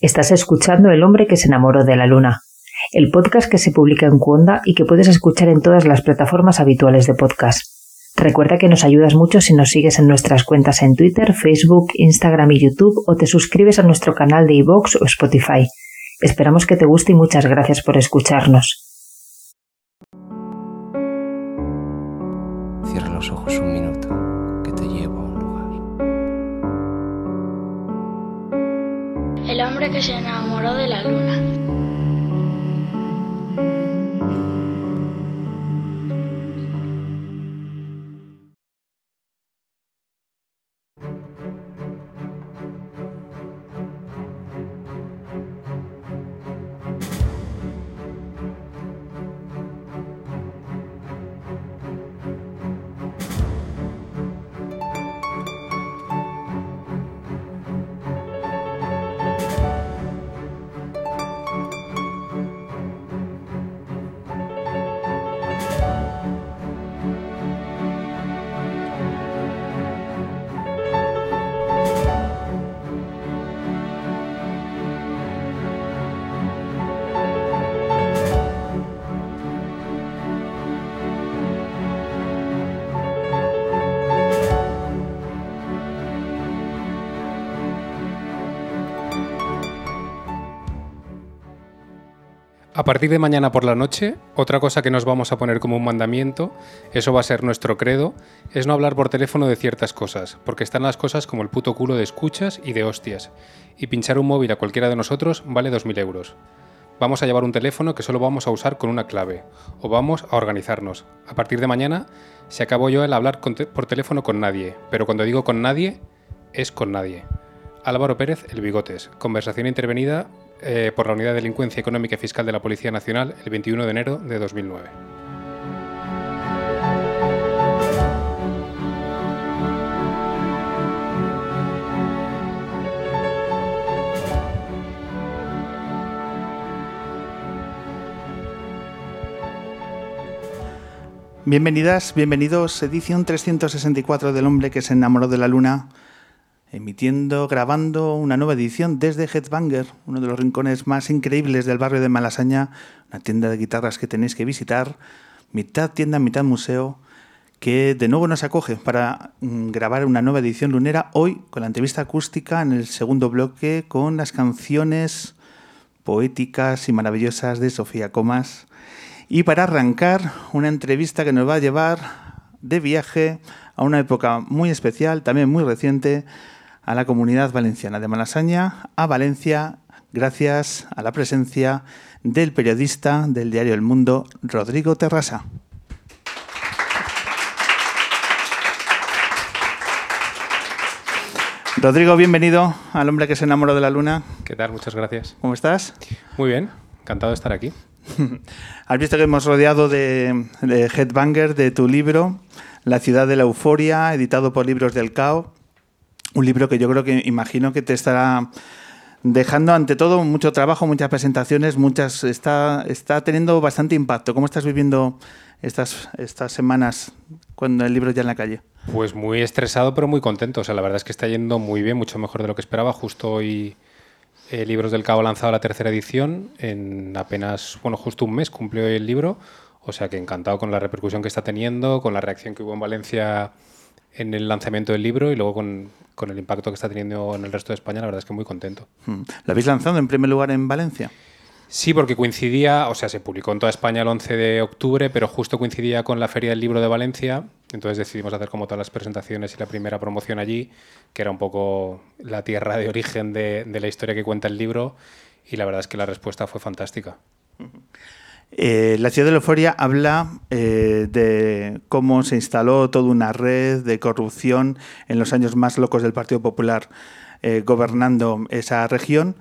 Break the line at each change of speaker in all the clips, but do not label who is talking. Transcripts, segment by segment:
Estás escuchando El hombre que se enamoró de la luna, el podcast que se publica en Cuonda y que puedes escuchar en todas las plataformas habituales de podcast. Recuerda que nos ayudas mucho si nos sigues en nuestras cuentas en Twitter, Facebook, Instagram y YouTube o te suscribes a nuestro canal de iVoox o Spotify. Esperamos que te guste y muchas gracias por escucharnos.
Cierra los ojos un que
se enamoró de la luna.
A partir de mañana por la noche, otra cosa que nos vamos a poner como un mandamiento, eso va a ser nuestro credo, es no hablar por teléfono de ciertas cosas, porque están las cosas como el puto culo de escuchas y de hostias, y pinchar un móvil a cualquiera de nosotros vale 2.000 euros. Vamos a llevar un teléfono que solo vamos a usar con una clave, o vamos a organizarnos. A partir de mañana se acabó yo el hablar por teléfono con nadie, pero cuando digo con nadie, es con nadie. Álvaro Pérez, El Bigotes. Conversación intervenida eh, por la Unidad de Delincuencia Económica y Fiscal de la Policía Nacional el 21 de enero de 2009.
Bienvenidas, bienvenidos, edición 364 del hombre que se enamoró de la luna, emitiendo, grabando una nueva edición desde Headbanger, uno de los rincones más increíbles del barrio de Malasaña, una tienda de guitarras que tenéis que visitar, mitad tienda, mitad museo, que de nuevo nos acoge para mm, grabar una nueva edición lunera, hoy con la entrevista acústica en el segundo bloque con las canciones poéticas y maravillosas de Sofía Comas. Y para arrancar, una entrevista que nos va a llevar de viaje a una época muy especial, también muy reciente, a la comunidad valenciana de Malasaña, a Valencia, gracias a la presencia del periodista del diario El Mundo, Rodrigo Terrasa. Rodrigo, bienvenido al hombre que se enamoró de la luna.
¿Qué tal? Muchas gracias.
¿Cómo estás?
Muy bien, encantado de estar aquí.
Has visto que hemos rodeado de, de Headbanger, de tu libro, La ciudad de la euforia, editado por Libros del Cao. Un libro que yo creo que imagino que te estará dejando ante todo mucho trabajo, muchas presentaciones, muchas está, está teniendo bastante impacto. ¿Cómo estás viviendo estas, estas semanas cuando el libro ya en la calle?
Pues muy estresado, pero muy contento. O sea, la verdad es que está yendo muy bien, mucho mejor de lo que esperaba. Justo hoy eh, Libros del Cabo ha lanzado la tercera edición. En apenas, bueno, justo un mes cumplió el libro. O sea que encantado con la repercusión que está teniendo, con la reacción que hubo en Valencia en el lanzamiento del libro y luego con, con el impacto que está teniendo en el resto de España. La verdad es que muy contento.
Hmm. ¿Lo habéis lanzado en primer lugar en Valencia?
Sí, porque coincidía, o sea, se publicó en toda España el 11 de octubre, pero justo coincidía con la Feria del Libro de Valencia, entonces decidimos hacer como todas las presentaciones y la primera promoción allí, que era un poco la tierra de origen de, de la historia que cuenta el libro, y la verdad es que la respuesta fue fantástica.
Eh, la ciudad de euforia habla eh, de cómo se instaló toda una red de corrupción en los años más locos del Partido Popular eh, gobernando esa región.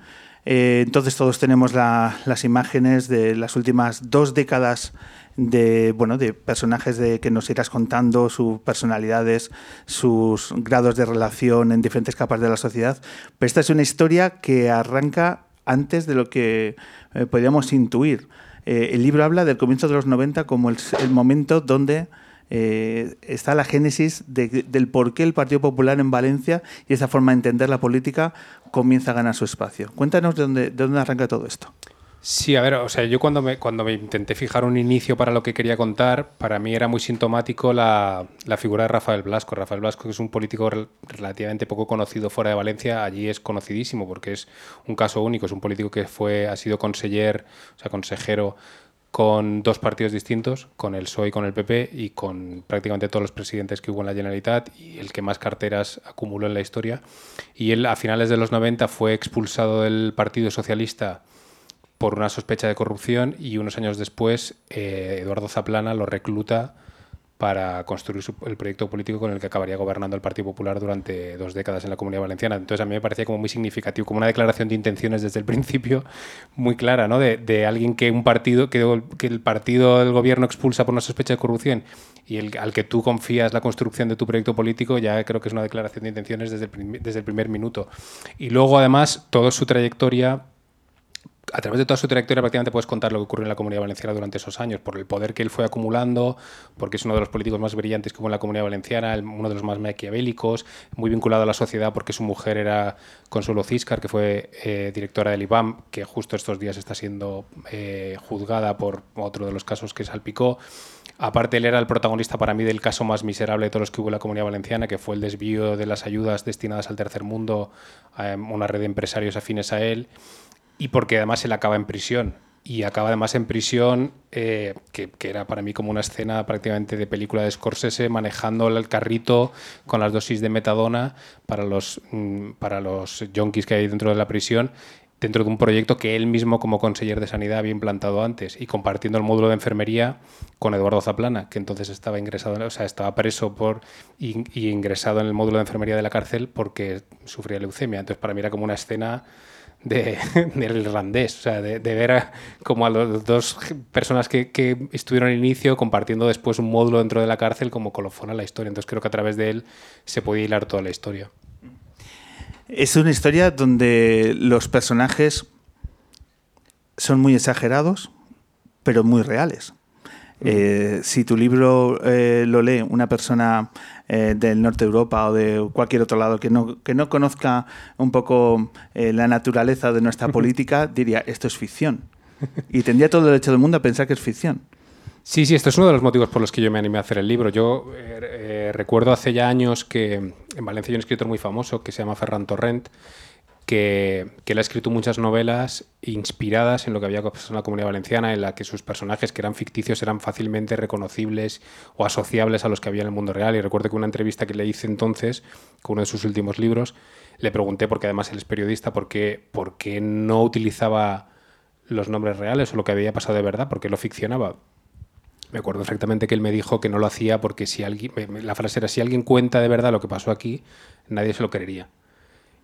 Entonces todos tenemos la- las imágenes de las últimas dos décadas de bueno de personajes de que nos irás contando sus personalidades, sus grados de relación en diferentes capas de la sociedad. Pero esta es una historia que arranca antes de lo que podríamos intuir. Eh, el libro habla del comienzo de los 90 como el, momento donde eh, está la génesis de- del por qué el Partido Popular en Valencia y esa forma de entender la política comienza a ganar su espacio. Cuéntanos de dónde, de dónde arranca todo esto.
Sí, a ver, o sea, yo cuando me, cuando me intenté fijar un inicio para lo que quería contar, para mí era muy sintomático la, la figura de Rafael Blasco. Rafael Blasco, que es un político rel- relativamente poco conocido fuera de Valencia, allí es conocidísimo porque es un caso único. Es un político que fue, ha sido conseller, o sea, consejero con dos partidos distintos, con el PSOE y con el PP, y con prácticamente todos los presidentes que hubo en la Generalitat, y el que más carteras acumuló en la historia. Y él, a finales de los 90, fue expulsado del Partido Socialista por una sospecha de corrupción y unos años después eh, Eduardo Zaplana lo recluta para construir el proyecto político con el que acabaría gobernando el Partido Popular durante dos décadas en la Comunidad Valenciana. Entonces a mí me parecía como muy significativo, como una declaración de intenciones desde el principio muy clara, ¿no? De, alguien que un partido, que, el partido del gobierno expulsa por una sospecha de corrupción y al que tú confías la construcción de tu proyecto político, ya creo que es una declaración de intenciones desde el, desde el primer minuto. Y luego además toda su trayectoria a través de toda su trayectoria prácticamente puedes contar lo que ocurrió en la Comunidad Valenciana durante esos años, por el poder que él fue acumulando, porque es uno de los políticos más brillantes que hubo en la Comunidad Valenciana, uno de los más maquiavélicos, muy vinculado a la sociedad porque su mujer era Consuelo Ciscar, que fue eh, directora del IBAM, que justo estos días está siendo eh, juzgada por otro de los casos que salpicó. Aparte, él era el protagonista para mí del caso más miserable de todos los que hubo en la Comunidad Valenciana, que fue el desvío de las ayudas destinadas al tercer mundo a una red de empresarios afines a él y porque además él acaba en prisión. Y acaba además en prisión, eh, que, que era para mí como una escena prácticamente de película de Scorsese, manejando el carrito con las dosis de metadona para los, mm, para los yonkis que hay dentro de la prisión, dentro de un proyecto que él mismo como conseller de sanidad había implantado antes y compartiendo el módulo de enfermería con Eduardo Zaplana, que entonces estaba ingresado, o sea, estaba preso por y, y ingresado en el módulo de enfermería de la cárcel porque sufría leucemia. Entonces para mí era como una escena de, del irlandés, o sea, de, de ver a, como a las dos personas que, que estuvieron al inicio compartiendo después un módulo dentro de la cárcel como colofón a la historia. Entonces creo que a través de él se podía hilar toda la historia.
Es una historia donde los personajes son muy exagerados, pero muy reales. Eh, si tu libro eh, lo lee una persona eh, del norte de Europa o de cualquier otro lado que no, que no conozca un poco la naturaleza de nuestra política, diría, esto es ficción. Y tendría todo el derecho del mundo a pensar que es ficción.
Sí, sí, esto es uno de los motivos por los que yo me animé a hacer el libro. Yo recuerdo hace ya años que en Valencia hay un escritor muy famoso que se llama Ferran Torrent, que, que él ha escrito muchas novelas inspiradas en lo que había pasado en la comunidad valenciana, en la que sus personajes que eran ficticios eran fácilmente reconocibles o asociables a los que había en el mundo real. Y recuerdo que una entrevista que le hice entonces, con uno de sus últimos libros, le pregunté, porque además él es periodista, por qué, por qué no utilizaba los nombres reales o lo que había pasado de verdad, porque lo ficcionaba. Me acuerdo perfectamente que él me dijo que no lo hacía porque si alguien, la frase era, si alguien cuenta de verdad lo que pasó aquí, nadie se lo creería.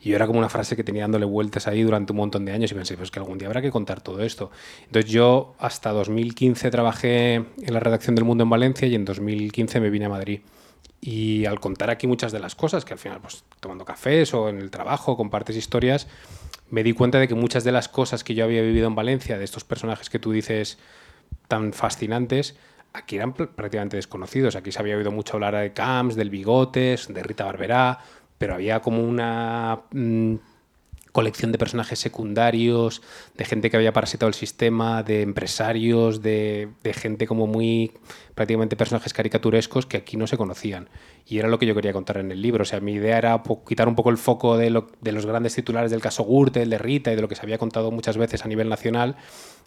Y era como una frase que tenía dándole vueltas ahí durante un montón de años y pensé, pues que algún día habrá que contar todo esto. Entonces yo hasta 2015 trabajé en la redacción del Mundo en Valencia y en 2015 me vine a Madrid. Y al contar aquí muchas de las cosas, que al final, pues tomando cafés o en el trabajo, compartes historias, me di cuenta de que muchas de las cosas que yo había vivido en Valencia, de estos personajes que tú dices tan fascinantes, aquí eran pr- prácticamente desconocidos. Aquí se había oído mucho hablar de Camps, del Bigotes, de Rita Barberá, pero había como una mm, colección de personajes secundarios, de gente que había parasitado el sistema, de empresarios, de, de gente como muy prácticamente personajes caricaturescos que aquí no se conocían. Y era lo que yo quería contar en el libro. O sea, mi idea era quitar un poco el foco de, lo- de los grandes titulares del caso Gürtel, de Rita y de lo que se había contado muchas veces a nivel nacional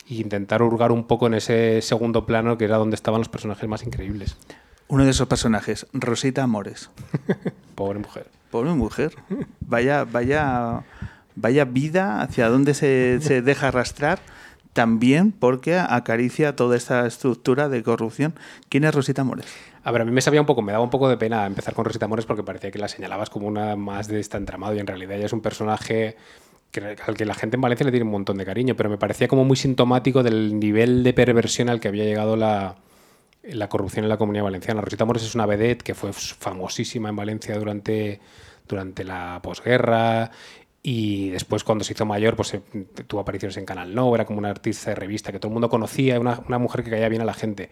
e intentar hurgar un poco en ese segundo plano que era donde estaban los personajes más increíbles.
Uno de esos personajes, Rosita Amores.
Pobre mujer.
Pobre mujer. Vaya, vaya, vaya vida hacia donde se, se deja arrastrar. También porque acaricia toda esta estructura de corrupción. ¿Quién es Rosita Amores?
A ver, a mí me sabía un poco, me daba un poco de pena empezar con Rosita Mores porque parecía que la señalabas como una más de esta entramado y en realidad ella es un personaje al que la gente en Valencia le tiene un montón de cariño, pero me parecía como muy sintomático del nivel de perversión al que había llegado la, la corrupción en la comunidad valenciana. Rosita Mores es una vedette que fue famosísima en Valencia durante, durante la posguerra y después cuando se hizo mayor pues eh, tuvo apariciones en Canal No, era como una artista de revista que todo el mundo conocía, una, una mujer que caía bien a la gente.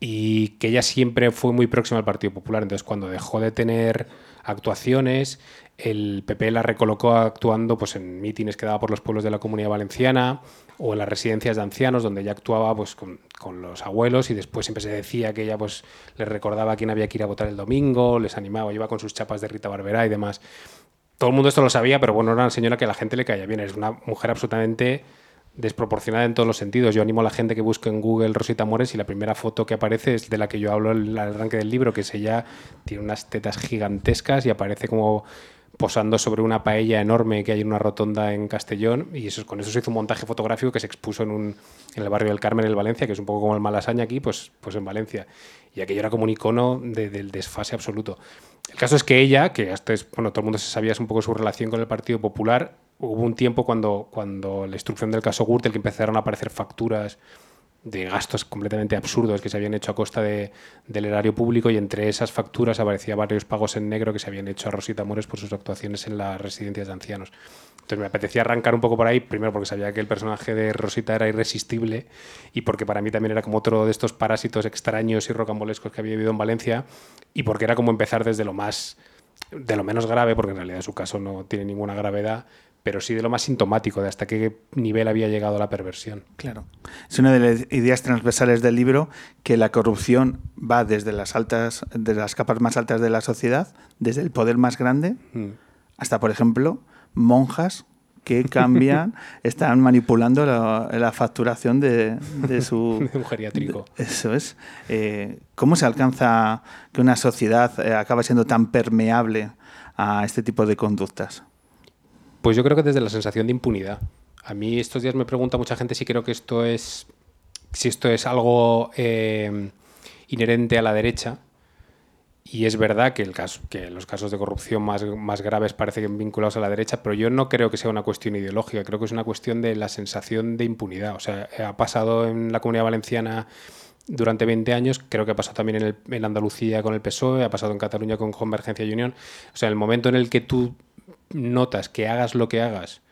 y que ella siempre fue muy próxima al Partido Popular. Entonces, cuando dejó de tener actuaciones, el PP la recolocó actuando pues, en mítines que daba por los pueblos de la comunidad valenciana o en las residencias de ancianos, donde ella actuaba pues, con, los abuelos y después siempre se decía que ella pues, les recordaba a quién había que ir a votar el domingo, les animaba, iba con sus chapas de Rita Barberá y demás. Todo el mundo esto lo sabía, pero bueno, era una señora que a la gente le caía bien. Es una mujer absolutamente desproporcionada en todos los sentidos. Yo animo a la gente que busque en Google Rosita Mores y la primera foto que aparece es de la que yo hablo el arranque del libro, que es ella, tiene unas tetas gigantescas y aparece como posando sobre una paella enorme que hay en una rotonda en Castellón y eso, con eso se hizo un montaje fotográfico que se expuso en, un, en el barrio del Carmen, en Valencia, que es un poco como el Malasaña aquí, pues, pues en Valencia. Y aquello era como un icono de- del desfase absoluto. El caso es que ella, que hasta es, bueno, todo el mundo se sabía es un poco su relación con el Partido Popular, hubo un tiempo cuando, cuando la instrucción del caso Gürtel que empezaron a aparecer facturas de gastos completamente absurdos que se habían hecho a costa de- del erario público y entre esas facturas aparecía varios pagos en negro que se habían hecho a Rosita Mores por sus actuaciones en las residencias de ancianos. Entonces me apetecía arrancar un poco por ahí, primero porque sabía que el personaje de Rosita era irresistible y porque para mí también era como otro de estos parásitos extraños y rocambolescos que había vivido en Valencia y porque era como empezar desde lo más de lo menos grave, porque en realidad su caso no tiene ninguna gravedad, pero sí de lo más sintomático, de hasta qué nivel había llegado la perversión.
Claro. Es una de las ideas transversales del libro que la corrupción va desde las altas, desde las capas más altas de la sociedad, desde el poder más grande,
Mm.
hasta, por ejemplo, monjas que cambian, están manipulando la, la facturación de, de su...
De un geriátrico.
Eso es. Eh, ¿Cómo se alcanza que una sociedad eh, acabe siendo tan permeable a este tipo de conductas?
Pues yo creo que desde la sensación de impunidad. A mí estos días me pregunta mucha gente si creo que esto es. si esto es algo eh, inherente a la derecha. Y es verdad que, el caso, que los casos de corrupción más, graves parecen vinculados a la derecha, pero yo no creo que sea una cuestión ideológica, creo que es una cuestión de la sensación de impunidad. O sea, ha pasado en la comunidad valenciana durante 20 años, creo que ha pasado también en, en Andalucía con el PSOE, ha pasado en Cataluña con Convergencia y Unión. O sea, el momento en el que tú notas que hagas lo que hagas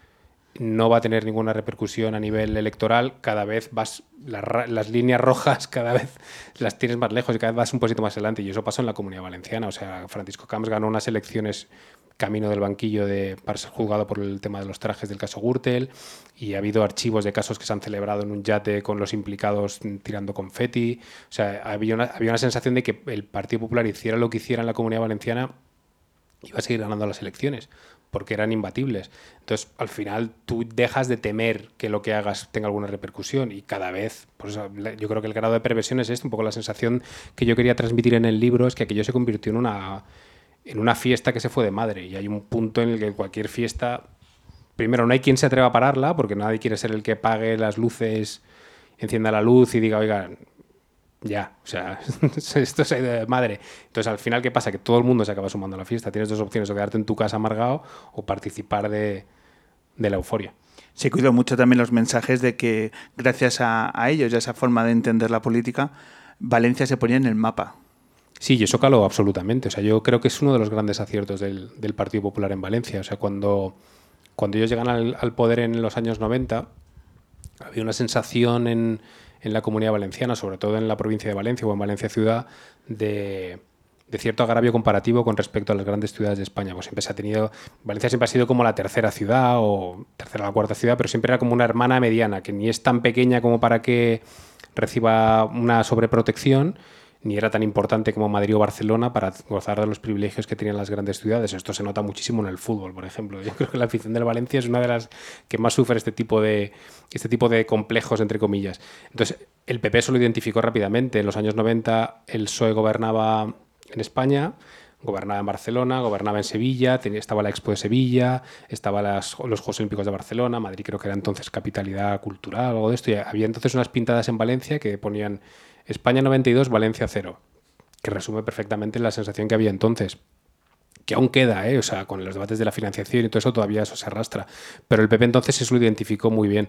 no va a tener ninguna repercusión a nivel electoral, cada vez vas, las, líneas rojas cada vez las tienes más lejos y cada vez vas un poquito más adelante. Y eso pasó en la comunidad valenciana. O sea, Francisco Camps ganó unas elecciones camino del banquillo de, para ser juzgado por el tema de los trajes del caso Gürtel y ha habido archivos de casos que se han celebrado en un yate con los implicados tirando confeti. O sea, había había una sensación de que el Partido Popular hiciera lo que hiciera en la comunidad valenciana iba a seguir ganando las elecciones porque eran imbatibles. Entonces, al final, tú dejas de temer que lo que hagas tenga alguna repercusión y cada vez, la- yo creo que el grado de perversión es esto, un poco la sensación que yo quería transmitir en el libro es que aquello se convirtió en una, en una fiesta que se fue de madre y hay un punto en el que cualquier fiesta, primero, no hay quien se atreva a pararla porque nadie quiere ser el que pague las luces, encienda la luz y diga, oiga, ya, o sea, esto se ha ido de madre. Entonces, al final, ¿qué pasa? Que todo el mundo se acaba sumando a la fiesta. Tienes dos opciones, o quedarte en tu casa amargado o participar de, de la euforia.
Se cuidó mucho también los mensajes de que gracias a, a ellos y a esa forma de entender la política, Valencia se ponía en el mapa.
Sí, y eso caló absolutamente. O sea, yo creo que es uno de los grandes aciertos del, del Partido Popular en Valencia. O sea, cuando, cuando ellos llegan al, al poder en los años 90, había una sensación en, en la comunidad valenciana, sobre todo en la provincia de Valencia o en Valencia ciudad, de, de cierto agravio comparativo con respecto a las grandes ciudades de España. Pues siempre se ha tenido, Valencia siempre ha sido como la tercera ciudad o tercera o cuarta ciudad, pero siempre era como una hermana mediana, que ni es tan pequeña como para que reciba una sobreprotección, ni era tan importante como Madrid o Barcelona para gozar de los privilegios que tenían las grandes ciudades. Esto se nota muchísimo en el fútbol, por ejemplo. Yo creo que la afición del Valencia es una de las que más sufre este tipo de, este tipo de complejos, entre comillas. Entonces, el PP eso lo identificó rápidamente. En los años 90 el PSOE gobernaba en España, gobernaba en Barcelona, gobernaba en Sevilla, tenía- estaba la Expo de Sevilla, estaban los Juegos Olímpicos de Barcelona, Madrid creo que era entonces capitalidad cultural algo de esto, y había entonces unas pintadas en Valencia que ponían España 92, Valencia 0, que resume perfectamente la sensación que había entonces. Que aún queda, ¿eh? o sea, con los debates de la financiación y todo eso todavía eso se arrastra. Pero el PP entonces eso lo identificó muy bien.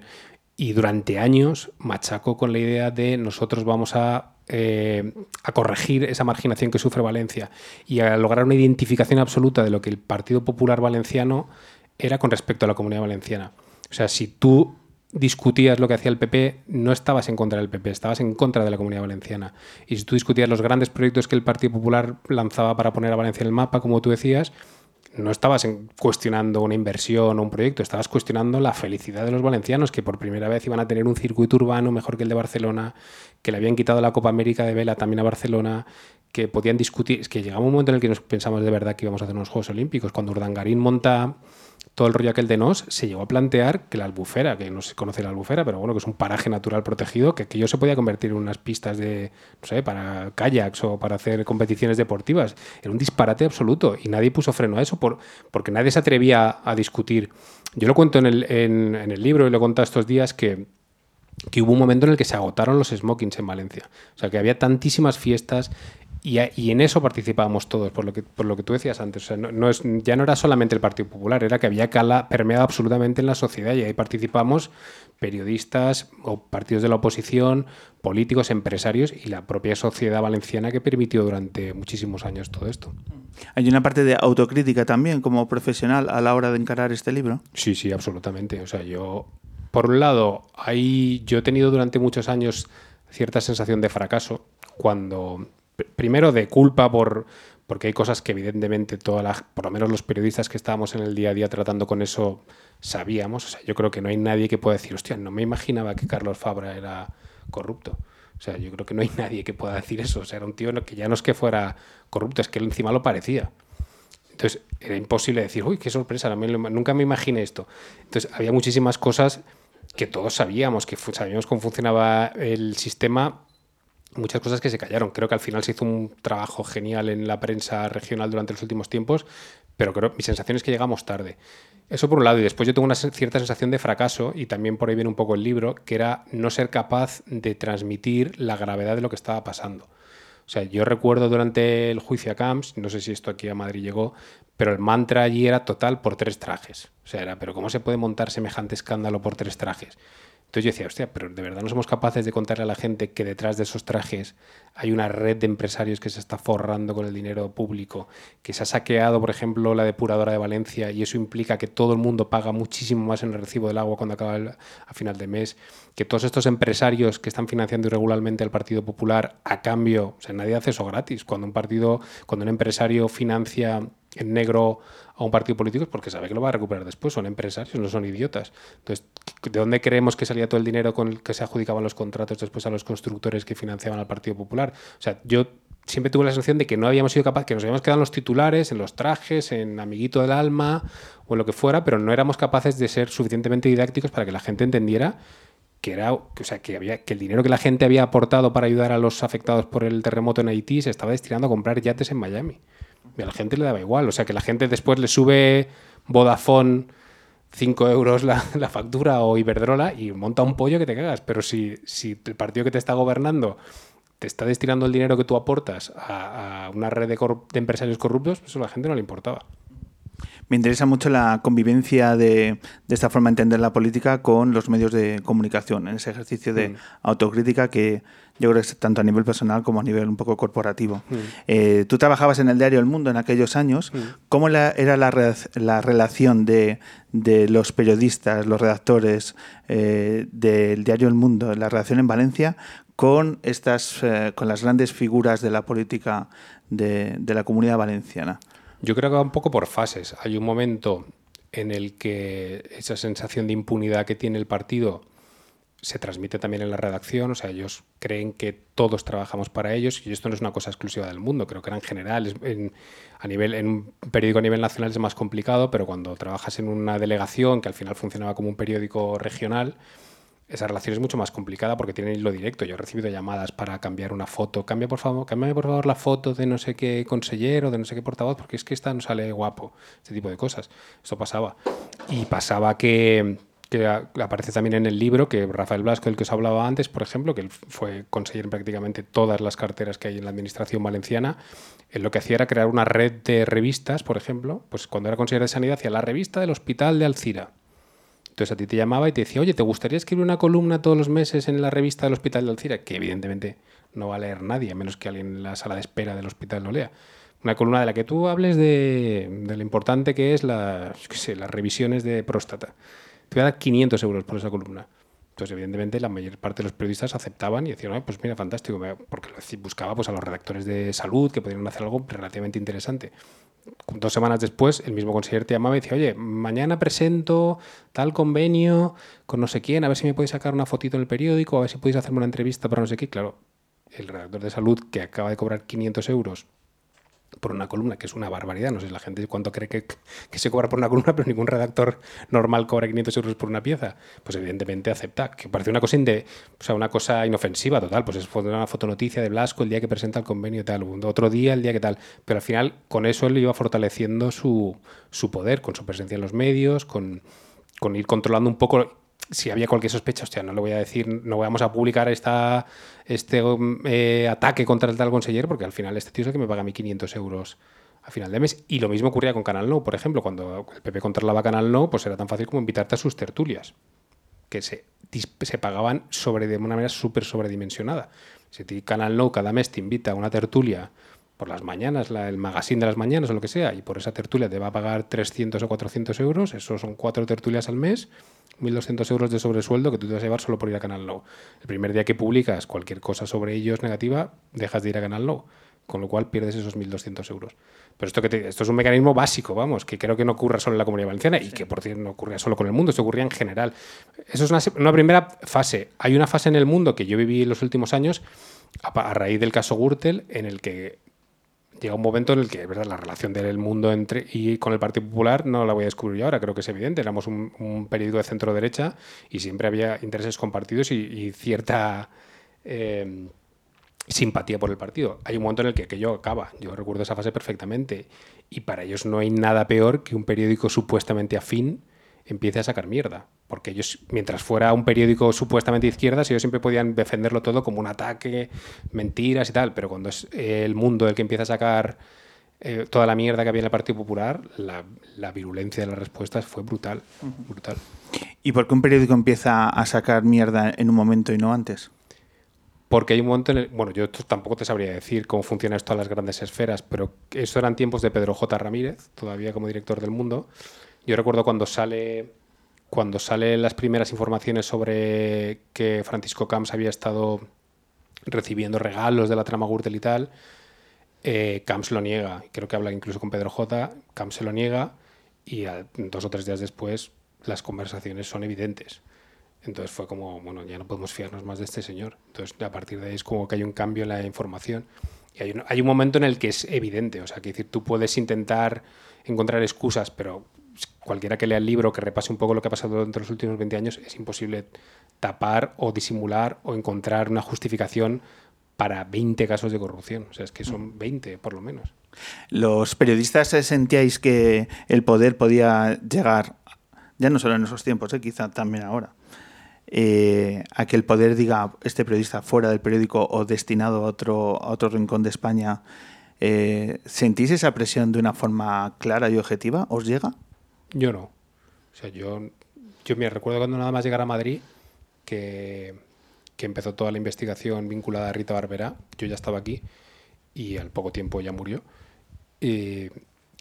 Y durante años machacó con la idea de nosotros vamos a, eh, a corregir esa marginación que sufre Valencia y a lograr una identificación absoluta de lo que el Partido Popular Valenciano era con respecto a la comunidad valenciana. O sea, si tú discutías lo que hacía el PP, no estabas en contra del PP, estabas en contra de la comunidad valenciana. Y si tú discutías los grandes proyectos que el Partido Popular lanzaba para poner a Valencia en el mapa, como tú decías, no estabas cuestionando una inversión o un proyecto, estabas cuestionando la felicidad de los valencianos, que por primera vez iban a tener un circuito urbano mejor que el de Barcelona, que le habían quitado la Copa América de Vela también a Barcelona, que podían discutir. Es que llegaba un momento en el que nos pensamos de verdad que íbamos a hacer unos Juegos Olímpicos. Cuando Urdangarín monta todo el rollo aquel de Nos, se llegó a plantear que la albufera, que no se conoce la albufera, pero bueno, que es un paraje natural protegido, que aquello se podía convertir en unas pistas de, no sé, para kayaks o para hacer competiciones deportivas. Era un disparate absoluto y nadie puso freno a eso por, porque nadie se atrevía a discutir. Yo lo cuento en el, en, el libro y lo contado estos días que que hubo un momento en el que se agotaron los smokings en Valencia. O sea, que había tantísimas fiestas y, a- y en eso participábamos todos, por lo que, por lo que tú decías antes. O sea, no, no es, ya no era solamente el Partido Popular, era que había cala permeado absolutamente en la sociedad y ahí participamos periodistas o partidos de la oposición, políticos, empresarios y la propia sociedad valenciana que permitió durante muchísimos años todo esto.
Hay una parte de autocrítica también como profesional a la hora de encarar este libro.
Sí, sí, absolutamente. O sea, yo, por un lado, hay, yo he tenido durante muchos años cierta sensación de fracaso cuando, primero de culpa por, porque hay cosas que evidentemente todas las, por lo menos los periodistas que estábamos en el día a día tratando con eso sabíamos. O sea, yo creo que no hay nadie que pueda decir, hostia, no me imaginaba que Carlos Fabra era corrupto. O sea, yo creo que no hay nadie que pueda decir eso. O sea, era un tío que ya no es que fuera corrupto, es que él encima lo parecía. Entonces era imposible decir, uy, qué sorpresa, nunca me imaginé esto. Entonces había muchísimas cosas que todos sabíamos, que sabíamos cómo funcionaba el sistema, muchas cosas que se callaron. Creo que al final se hizo un trabajo genial en la prensa regional durante los últimos tiempos, pero creo mi sensación es que llegamos tarde. Eso por un lado, y después yo tengo una cierta sensación de fracaso, y también por ahí viene un poco el libro, que era no ser capaz de transmitir la gravedad de lo que estaba pasando. O sea, yo recuerdo durante el juicio a Camps, no sé si esto aquí a Madrid llegó, pero el mantra allí era total por tres trajes. O sea, era, pero ¿cómo se puede montar semejante escándalo por tres trajes? Entonces yo decía, hostia, pero de verdad no somos capaces de contarle a la gente que detrás de esos trajes hay una red de empresarios que se está forrando con el dinero público, que se ha saqueado, por ejemplo, la depuradora de Valencia y eso implica que todo el mundo paga muchísimo más en el recibo del agua cuando acaba el- a final de mes, que todos estos empresarios que están financiando irregularmente al Partido Popular a cambio, o sea, nadie hace eso gratis. Cuando un partido, cuando un empresario financia en negro a un partido político es porque sabe que lo va a recuperar después. Son empresarios, no son idiotas. Entonces, ¿de dónde creemos que salía todo el dinero con el que se adjudicaban los contratos después a los constructores que financiaban al Partido Popular? O sea, yo siempre tuve la sensación de que no habíamos sido capaces, que nos habíamos quedado en los titulares, en los trajes, en Amiguito del Alma o en lo que fuera, pero no éramos capaces de ser suficientemente didácticos para que la gente entendiera que era o sea que había que el dinero que la gente había aportado para ayudar a los afectados por el terremoto en Haití se estaba destinando a comprar yates en Miami. Y a la gente le daba igual. O sea que la gente después le sube Vodafone 5 euros la, factura o Iberdrola y monta un pollo que te cagas. Pero si, si el partido que te está gobernando te está destinando el dinero que tú aportas a, una red de, de empresarios corruptos, pues eso a la gente no le importaba.
Me interesa mucho la convivencia de, de esta forma de entender la política con los medios de comunicación, en ese ejercicio de
Mm.
autocrítica que yo creo que es tanto a nivel personal como a nivel un poco corporativo.
Mm.
Eh, tú trabajabas en el diario El Mundo en aquellos años. ¿Cómo la- era la, re- la relación de, de los periodistas, los redactores eh, del diario El Mundo, la relación en Valencia con, estas, eh, con las grandes figuras de la política de, de la comunidad valenciana?
Yo creo que va un poco por fases. Hay un momento en el que esa sensación de impunidad que tiene el partido se transmite también en la redacción, o sea, ellos creen que todos trabajamos para ellos y esto no es una cosa exclusiva del mundo, creo que era en general, en, a nivel, en un periódico a nivel nacional es más complicado, pero cuando trabajas en una delegación que al final funcionaba como un periódico regional, esa relación es mucho más complicada porque tienen hilo directo. Yo he recibido llamadas para cambiar una foto. Cambia por favor, cámbiame por favor la foto de no sé qué consellero, de no sé qué portavoz, porque es que esta no sale guapo. Este tipo de cosas. Esto pasaba. Y pasaba que, aparece también en el libro que Rafael Blasco, el que os hablaba antes, por ejemplo, que él fue consejero en prácticamente todas las carteras que hay en la administración valenciana, él lo que hacía era crear una red de revistas, por ejemplo, pues cuando era consejero de sanidad hacía la revista del hospital de Alcira. Entonces a ti te llamaba y te decía, oye, ¿te gustaría escribir una columna todos los meses en la revista del Hospital de Alcira? Que evidentemente no va a leer nadie, a menos que alguien en la sala de espera del hospital lo lea. Una columna de la que tú hables de, lo importante que es las revisiones de próstata. Te voy a dar 500 euros por esa columna. Entonces, evidentemente, la mayor parte de los periodistas aceptaban y decían, "Ah, pues mira, fantástico, porque buscaba pues, a los redactores de salud que podrían hacer algo relativamente interesante. Dos semanas después, el mismo consejero te llamaba y decía, oye, mañana presento tal convenio con no sé quién, a ver si me podéis sacar una fotito en el periódico, a ver si podéis hacerme una entrevista para no sé qué. Claro, el redactor de salud que acaba de cobrar 500 euros por una columna, que es una barbaridad. No sé la gente cuánto cree que, que se cobra por una columna, pero ningún redactor normal cobra 500 euros por una pieza. Pues evidentemente acepta, que parece una cosa, inde- o sea, una cosa inofensiva total. Pues es una fotonoticia de Blasco el día que presenta el convenio y tal, otro día el día que tal. Pero al final con eso él iba fortaleciendo su, su poder, con su presencia en los medios, con, con ir controlando un poco si había cualquier sospecha, hostia, no le voy a decir, no vamos a publicar esta, este um, eh, ataque contra el tal conseller, porque al final este tío es el que me paga 1.500 euros a final de mes. Y lo mismo ocurría con Canal No, por ejemplo, cuando el PP controlaba Canal No, pues era tan fácil como invitarte a sus tertulias, que se, se pagaban sobre, de una manera súper sobredimensionada. Si Canal No cada mes te invita a una tertulia por las mañanas, la- el magazine de las mañanas o lo que sea, y por esa tertulia te va a pagar 300 o 400 euros, eso son cuatro tertulias al mes, 1.200 euros de sobresueldo que tú te vas a llevar solo por ir a Canal No. El primer día que publicas cualquier cosa sobre ellos negativa, dejas de ir a Canal No, con lo cual pierdes esos 1.200 euros. Pero esto, que te- esto es un mecanismo básico, vamos, que creo que no ocurra solo en la Comunidad Valenciana y que, por cierto, no ocurría solo con el mundo, esto ocurría en general. Eso es una, una primera fase. Hay una fase en el mundo que yo viví en los últimos años, a, a raíz del caso Gürtel, en el que llega un momento en el que, verdad, la relación del mundo entre y con el Partido Popular no la voy a descubrir yo ahora, creo que es evidente. Éramos un, periódico de centro derecha y siempre había intereses compartidos y, y cierta eh, simpatía por el partido. Hay un momento en el que aquello acaba. Yo recuerdo esa fase perfectamente. Y para ellos no hay nada peor que un periódico supuestamente afín empiece a sacar mierda. Porque ellos, mientras fuera un periódico supuestamente de izquierdas, ellos siempre podían defenderlo todo como un ataque, mentiras y tal. Pero cuando es el mundo el que empieza a sacar eh, toda la mierda que había en el Partido Popular, la, la virulencia de las respuestas fue brutal. Brutal.
¿Y por qué un periódico empieza a sacar mierda en un momento y no antes?
Porque hay un momento en el. Bueno, yo tampoco te sabría decir cómo funciona esto a las grandes esferas, pero eso eran tiempos de Pedro J. Ramírez, todavía como director del mundo. Yo recuerdo cuando sale. Cuando salen las primeras informaciones sobre que Francisco Camps había estado recibiendo regalos de la trama Gürtel y tal, eh, Camps lo niega. Creo que habla incluso con Pedro J. Camps se lo niega y a- dos o tres días después las conversaciones son evidentes. Entonces fue como, bueno, ya no podemos fiarnos más de este señor. Entonces a partir de ahí es como que hay un cambio en la información. Y hay un, hay un momento en el que es evidente. O sea, que decir, tú puedes intentar encontrar excusas, pero cualquiera que lea el libro, que repase un poco lo que ha pasado durante los últimos 20 años, es imposible tapar o disimular o encontrar una justificación para 20 casos de corrupción. O sea, es que son 20 por lo menos.
¿Los periodistas sentíais que el poder podía llegar, ya no solo en esos tiempos, eh, quizá también ahora, eh, a que el poder diga este periodista fuera del periódico o destinado a otro, otro rincón de España? eh, ¿Sentís esa presión de una forma clara y objetiva? ¿Os llega?
Yo no. O sea, yo, yo me recuerdo cuando nada más llegar a Madrid que, que empezó toda la investigación vinculada a Rita Barberá. Yo ya estaba aquí y al poco tiempo ya murió. Y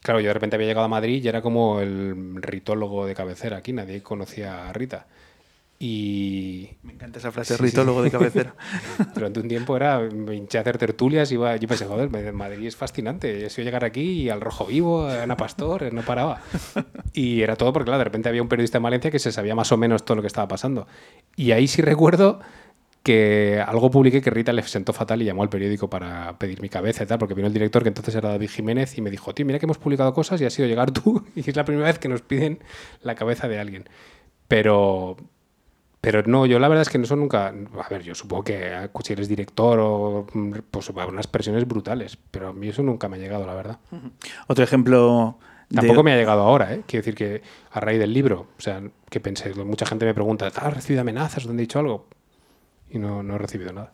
claro, yo de repente había llegado a Madrid y era como el ritólogo de cabecera aquí, nadie conocía a Rita. Y
Me encanta esa frase,
Sí,
ritólogo
sí.
de cabecera.
durante un tiempo era, me hinché a hacer tertulias, iba, yo pensé, joder, Madrid es fascinante, yo soy llegar aquí y al Rojo Vivo, a Ana Pastor, no paraba. Y era todo porque, claro, de repente había un periodista en Valencia que se sabía más o menos todo lo que estaba pasando. Y ahí sí recuerdo que algo publiqué que Rita le sentó fatal y llamó al periódico para pedir mi cabeza y tal, porque vino el director, que entonces era David Jiménez, y me dijo, tío, mira que hemos publicado cosas y has sido llegar tú, y es la primera vez que nos piden la cabeza de alguien. Pero, pero no, yo la verdad es que eso nunca. A ver, yo supongo que eh, si eres director o. mm, Pues va unas presiones brutales, pero a mí eso nunca me ha llegado, la verdad.
Otro ejemplo... de-
Tampoco me ha llegado ahora, ¿eh? Quiero decir que a raíz del libro, o sea, que pensé, mucha gente me pregunta, ¿has recibido amenazas? ¿Dónde he dicho algo? Y no, no he recibido nada.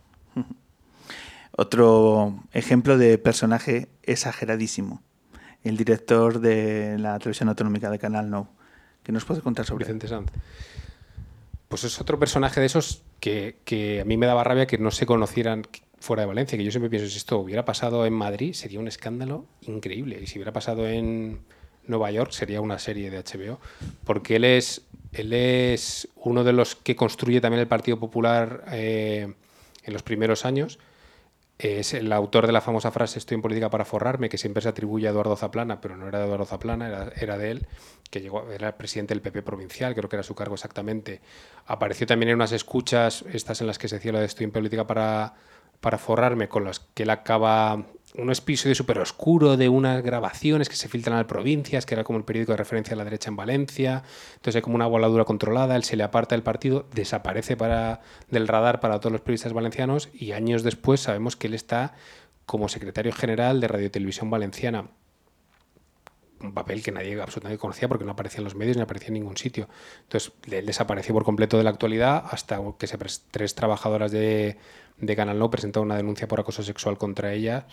Otro ejemplo de personaje exageradísimo. El director de la televisión autonómica de Canal No. ¿Qué nos puede contar sobre?
Vicente Sanz. Pues es otro personaje de esos que, que a mí me daba rabia que no se conocieran fuera de Valencia, que yo siempre pienso, si esto hubiera pasado en Madrid sería un escándalo increíble, y si hubiera pasado en Nueva York sería una serie de HBO, porque él es Él es uno de los que construye también el Partido Popular eh, en los primeros años. Es el autor de la famosa frase Estoy en política para forrarme, que siempre se atribuye a Eduardo Zaplana, pero no era de Eduardo Zaplana, era, era de él, que llegó, era presidente del PP provincial, creo que era su cargo exactamente. Apareció también en unas escuchas, estas en las que se decía lo de Estoy en política para, para forrarme, con las que él acaba un episodio súper oscuro de unas grabaciones que se filtran a provincias, que era como el periódico de referencia a la derecha en Valencia. Entonces hay como una voladura controlada, él se le aparta del partido, desaparece para, del radar para todos los periodistas valencianos y años después sabemos que él está como secretario general de Radio Televisión Valenciana. Un papel que nadie absolutamente conocía porque no aparecía en los medios ni aparecía en ningún sitio. Entonces, él desapareció por completo de la actualidad hasta que se tres trabajadoras de, de Canal No presentaron una denuncia por acoso sexual contra ella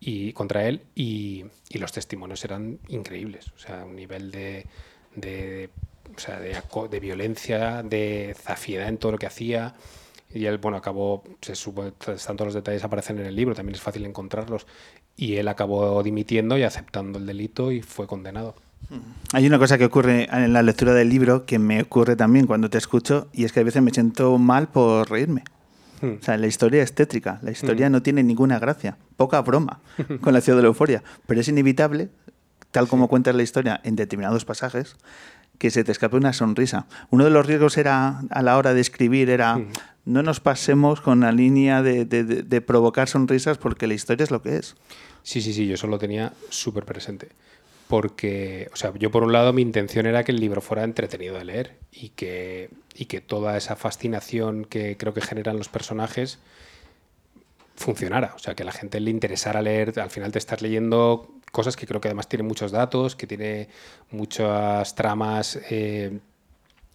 y contra él y, y los testimonios eran increíbles. O sea, un nivel de, de, o sea, de, de, violencia, de zafiedad en todo lo que hacía. Y él, bueno, acabó, se supo, todos los detalles aparecen en el libro, también es fácil encontrarlos. Y él acabó dimitiendo y aceptando el delito y fue condenado.
Hay una cosa que ocurre en la lectura del libro que me ocurre también cuando te escucho y es que a veces me siento mal por reírme. Hmm. O sea, la historia es tétrica, la historia hmm. no tiene ninguna gracia, poca broma con la ciudad de la euforia, pero es inevitable, tal como cuentas la historia en determinados pasajes, que se te escape una sonrisa. Uno de los riesgos era a la hora de escribir era hmm. No nos pasemos con la línea de, de, provocar sonrisas porque la historia es lo que es.
Sí, sí, sí, yo eso lo tenía súper presente porque, o sea, yo por un lado mi intención era que el libro fuera entretenido de leer y que, y que toda esa fascinación que creo que generan los personajes funcionara, o sea, que a la gente le interesara leer, al final te estás leyendo cosas que creo que además tienen muchos datos, que tiene muchas tramas eh,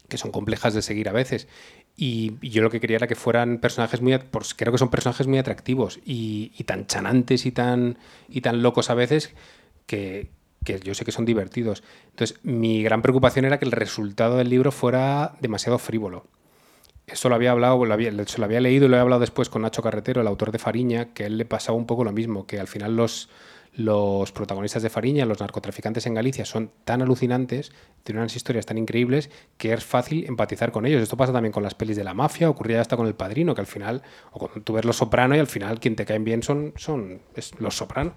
que son complejas de seguir a veces. Y, yo lo que quería era que fueran personajes muy, pues creo que son personajes muy atractivos y, tan chanantes y tan, y tan locos a veces que, que yo sé que son divertidos. Entonces, mi gran preocupación era que el resultado del libro fuera demasiado frívolo. Eso lo había hablado, lo se lo había leído y lo he hablado después con Nacho Carretero, el autor de Fariña, que a él le pasaba un poco lo mismo, que al final los, los protagonistas de Fariña, los narcotraficantes en Galicia, son tan alucinantes, tienen unas historias tan increíbles, que es fácil empatizar con ellos. Esto pasa también con las pelis de la mafia, ocurría hasta con El Padrino, que al final, o cuando tú ves Los Soprano y al final quien te caen bien son, son Los Soprano.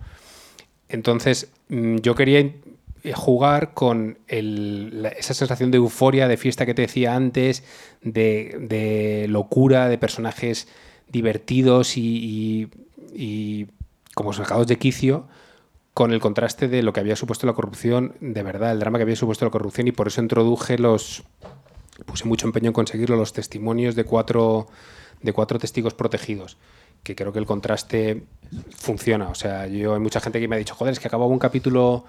Entonces, mm, yo quería eh, jugar con esa sensación de euforia, de fiesta que te decía antes, de, locura, de personajes divertidos y, como sacados de quicio, con el contraste de lo que había supuesto la corrupción, de verdad, el drama que había supuesto la corrupción, y por eso introduje los. puse mucho empeño en conseguirlo, los testimonios de cuatro, de cuatro testigos protegidos que creo que el contraste funciona. O sea, yo hay mucha gente que me ha dicho, joder, es que acababa un capítulo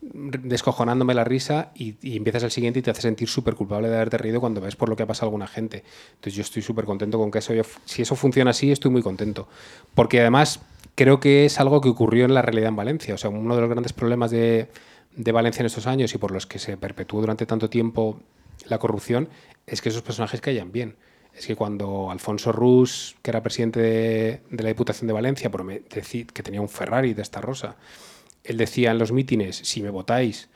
descojonándome la risa y, empiezas el siguiente y te hace sentir súper culpable de haberte reído cuando ves por lo que ha pasado a alguna gente. Entonces yo estoy súper contento con que eso, si eso funciona así, estoy muy contento. Porque además creo que es algo que ocurrió en la realidad en Valencia. O sea, uno de los grandes problemas de, de Valencia en estos años y por los que se perpetuó durante tanto tiempo la corrupción es que esos personajes caían bien es que cuando Alfonso Rus, que era presidente de, la Diputación de Valencia, que tenía un Ferrari de esta rosa, él decía en los mítines, si me votáis,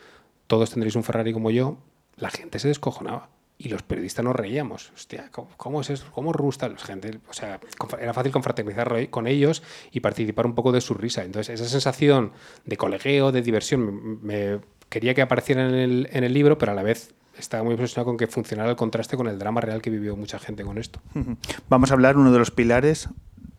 todos tendréis un Ferrari como yo, la gente se descojonaba. Y los periodistas nos reíamos. Hostia, ¿cómo, es eso? ¿Cómo rusta la gente? O sea, era fácil confraternizar con ellos y participar un poco de su risa. Entonces, esa sensación de colegueo, de diversión, me, quería que apareciera en el, en el libro, pero a la vez estaba muy obsesionado con que funcionara el contraste con el drama real que vivió mucha gente con esto.
Vamos a hablar uno de los pilares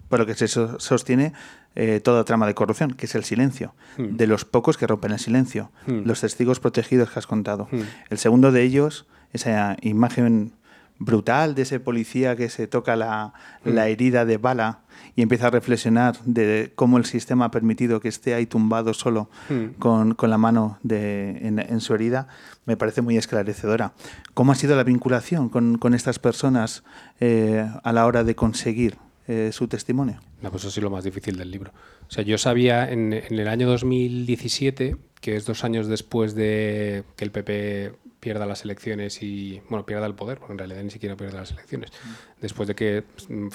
por lo que se sostiene eh, toda trama de corrupción, que es el silencio, hmm. de los pocos que rompen el silencio, hmm. los testigos protegidos que has contado. Hmm. El segundo de ellos, esa imagen brutal de ese policía que se toca la, la herida de bala y empieza a reflexionar de cómo el sistema ha permitido que esté ahí tumbado solo hmm. con, con, la mano de, en, su herida, me parece muy esclarecedora. ¿Cómo ha sido la vinculación con, con estas personas eh, a la hora de conseguir eh, su testimonio?
No, pues eso sí lo más difícil del libro. O sea, yo sabía en, en el año 2017, que es dos años después de que el PP pierda las elecciones y, bueno, pierda el poder, porque en realidad ni siquiera pierde las elecciones. Después de que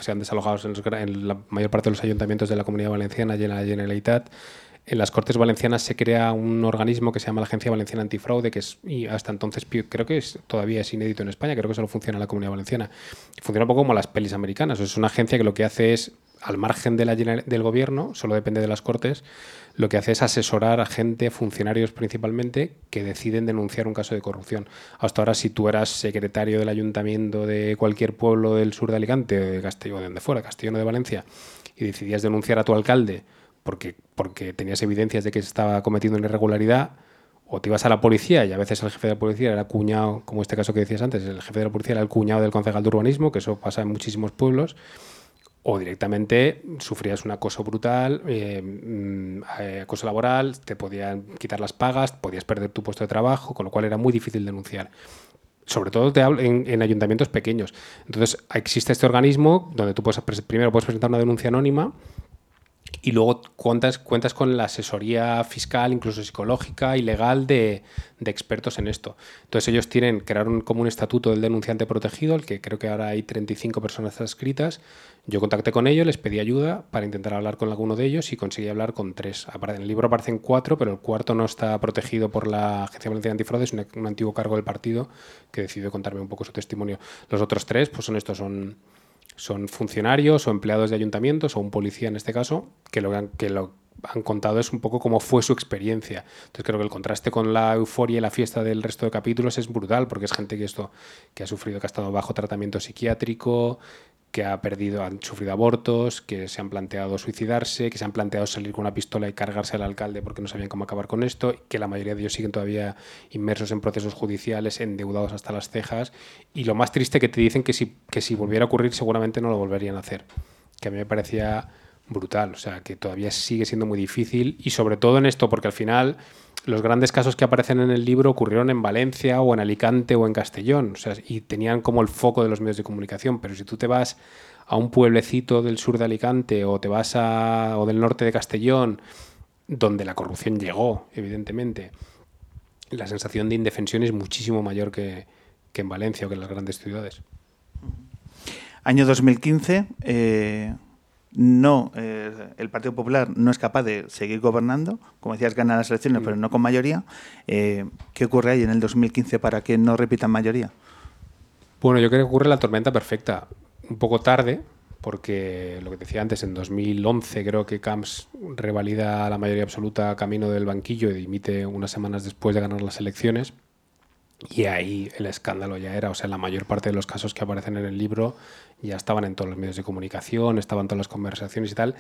sean desalojados en, la mayor parte de los ayuntamientos de la Comunidad Valenciana y en la Generalitat, en las Cortes Valencianas se crea un organismo que se llama la Agencia Valenciana Antifraude, que es, y hasta entonces creo que es, todavía es inédito en España, creo que solo funciona en la Comunidad Valenciana. Funciona un poco como las pelis americanas. Es una agencia que lo que hace es, al margen de la del gobierno, solo depende de las Cortes, lo que hace es asesorar a gente, funcionarios principalmente, que deciden denunciar un caso de corrupción. Hasta ahora, si tú eras secretario del ayuntamiento de cualquier pueblo del sur de Alicante, de Castellón, de donde fuera, Castellón de Valencia, y decidías denunciar a tu alcalde porque, porque tenías evidencias de que se estaba cometiendo una irregularidad, o te ibas a la policía y a veces el jefe de la policía era cuñado, como este caso que decías antes, el jefe de la policía era el cuñado del concejal de urbanismo, que eso pasa en muchísimos pueblos, o directamente sufrías un acoso brutal, eh, mm, eh, acoso laboral, te podían quitar las pagas, podías perder tu puesto de trabajo, con lo cual era muy difícil denunciar. Sobre todo te hablo en, en ayuntamientos pequeños. Entonces existe este organismo donde tú puedes, primero puedes presentar una denuncia anónima y luego cuentas, cuentas con la asesoría fiscal, incluso psicológica y legal de, de expertos en esto. Entonces ellos tienen, crearon como un estatuto del denunciante protegido, el que creo que ahora hay 35 personas adscritas. Yo contacté con ellos, les pedí ayuda para intentar hablar con alguno de ellos y conseguí hablar con tres. En el libro aparecen cuatro, pero el cuarto no está protegido por la Agencia Valenciana Antifraude, es un, un antiguo cargo del partido que decidió contarme un poco su testimonio. Los otros tres, pues son estos, son son funcionarios o empleados de ayuntamientos o un policía en este caso que lo han, que lo han contado es un poco cómo fue su experiencia. Entonces creo que el contraste con la euforia y la fiesta del resto de capítulos es brutal porque es gente que esto que ha sufrido que ha estado bajo tratamiento psiquiátrico, que ha perdido, han sufrido abortos, que se han planteado suicidarse, que se han planteado salir con una pistola y cargarse al alcalde porque no sabían cómo acabar con esto, que la mayoría de ellos siguen todavía inmersos en procesos judiciales, endeudados hasta las cejas, y lo más triste que te dicen que si, que si volviera a ocurrir seguramente no lo volverían a hacer, que a mí me parecía brutal, o sea, que todavía sigue siendo muy difícil, y sobre todo en esto, porque al final los grandes casos que aparecen en el libro ocurrieron en Valencia o en Alicante o en Castellón, o sea, y tenían como el foco de los medios de comunicación, pero si tú te vas a un pueblecito del sur de Alicante o te vas a o del norte de Castellón, donde la corrupción llegó, evidentemente, la sensación de indefensión es muchísimo mayor que, que en Valencia o que en las grandes ciudades.
Año 2015, eh, no, eh, el Partido Popular no es capaz de seguir gobernando, como decías, gana las elecciones, pero no con mayoría. Eh, ¿Qué ocurre ahí en el 2015 para que no repitan mayoría?
Bueno, yo creo que ocurre la tormenta perfecta. Un poco tarde, porque lo que decía antes, en 2011 creo que Camps revalida la mayoría absoluta camino del banquillo y dimite unas semanas después de ganar las elecciones. Y ahí el escándalo ya era, o sea, la mayor parte de los casos que aparecen en el libro ya estaban en todos los medios de comunicación, estaban todas las conversaciones y tal.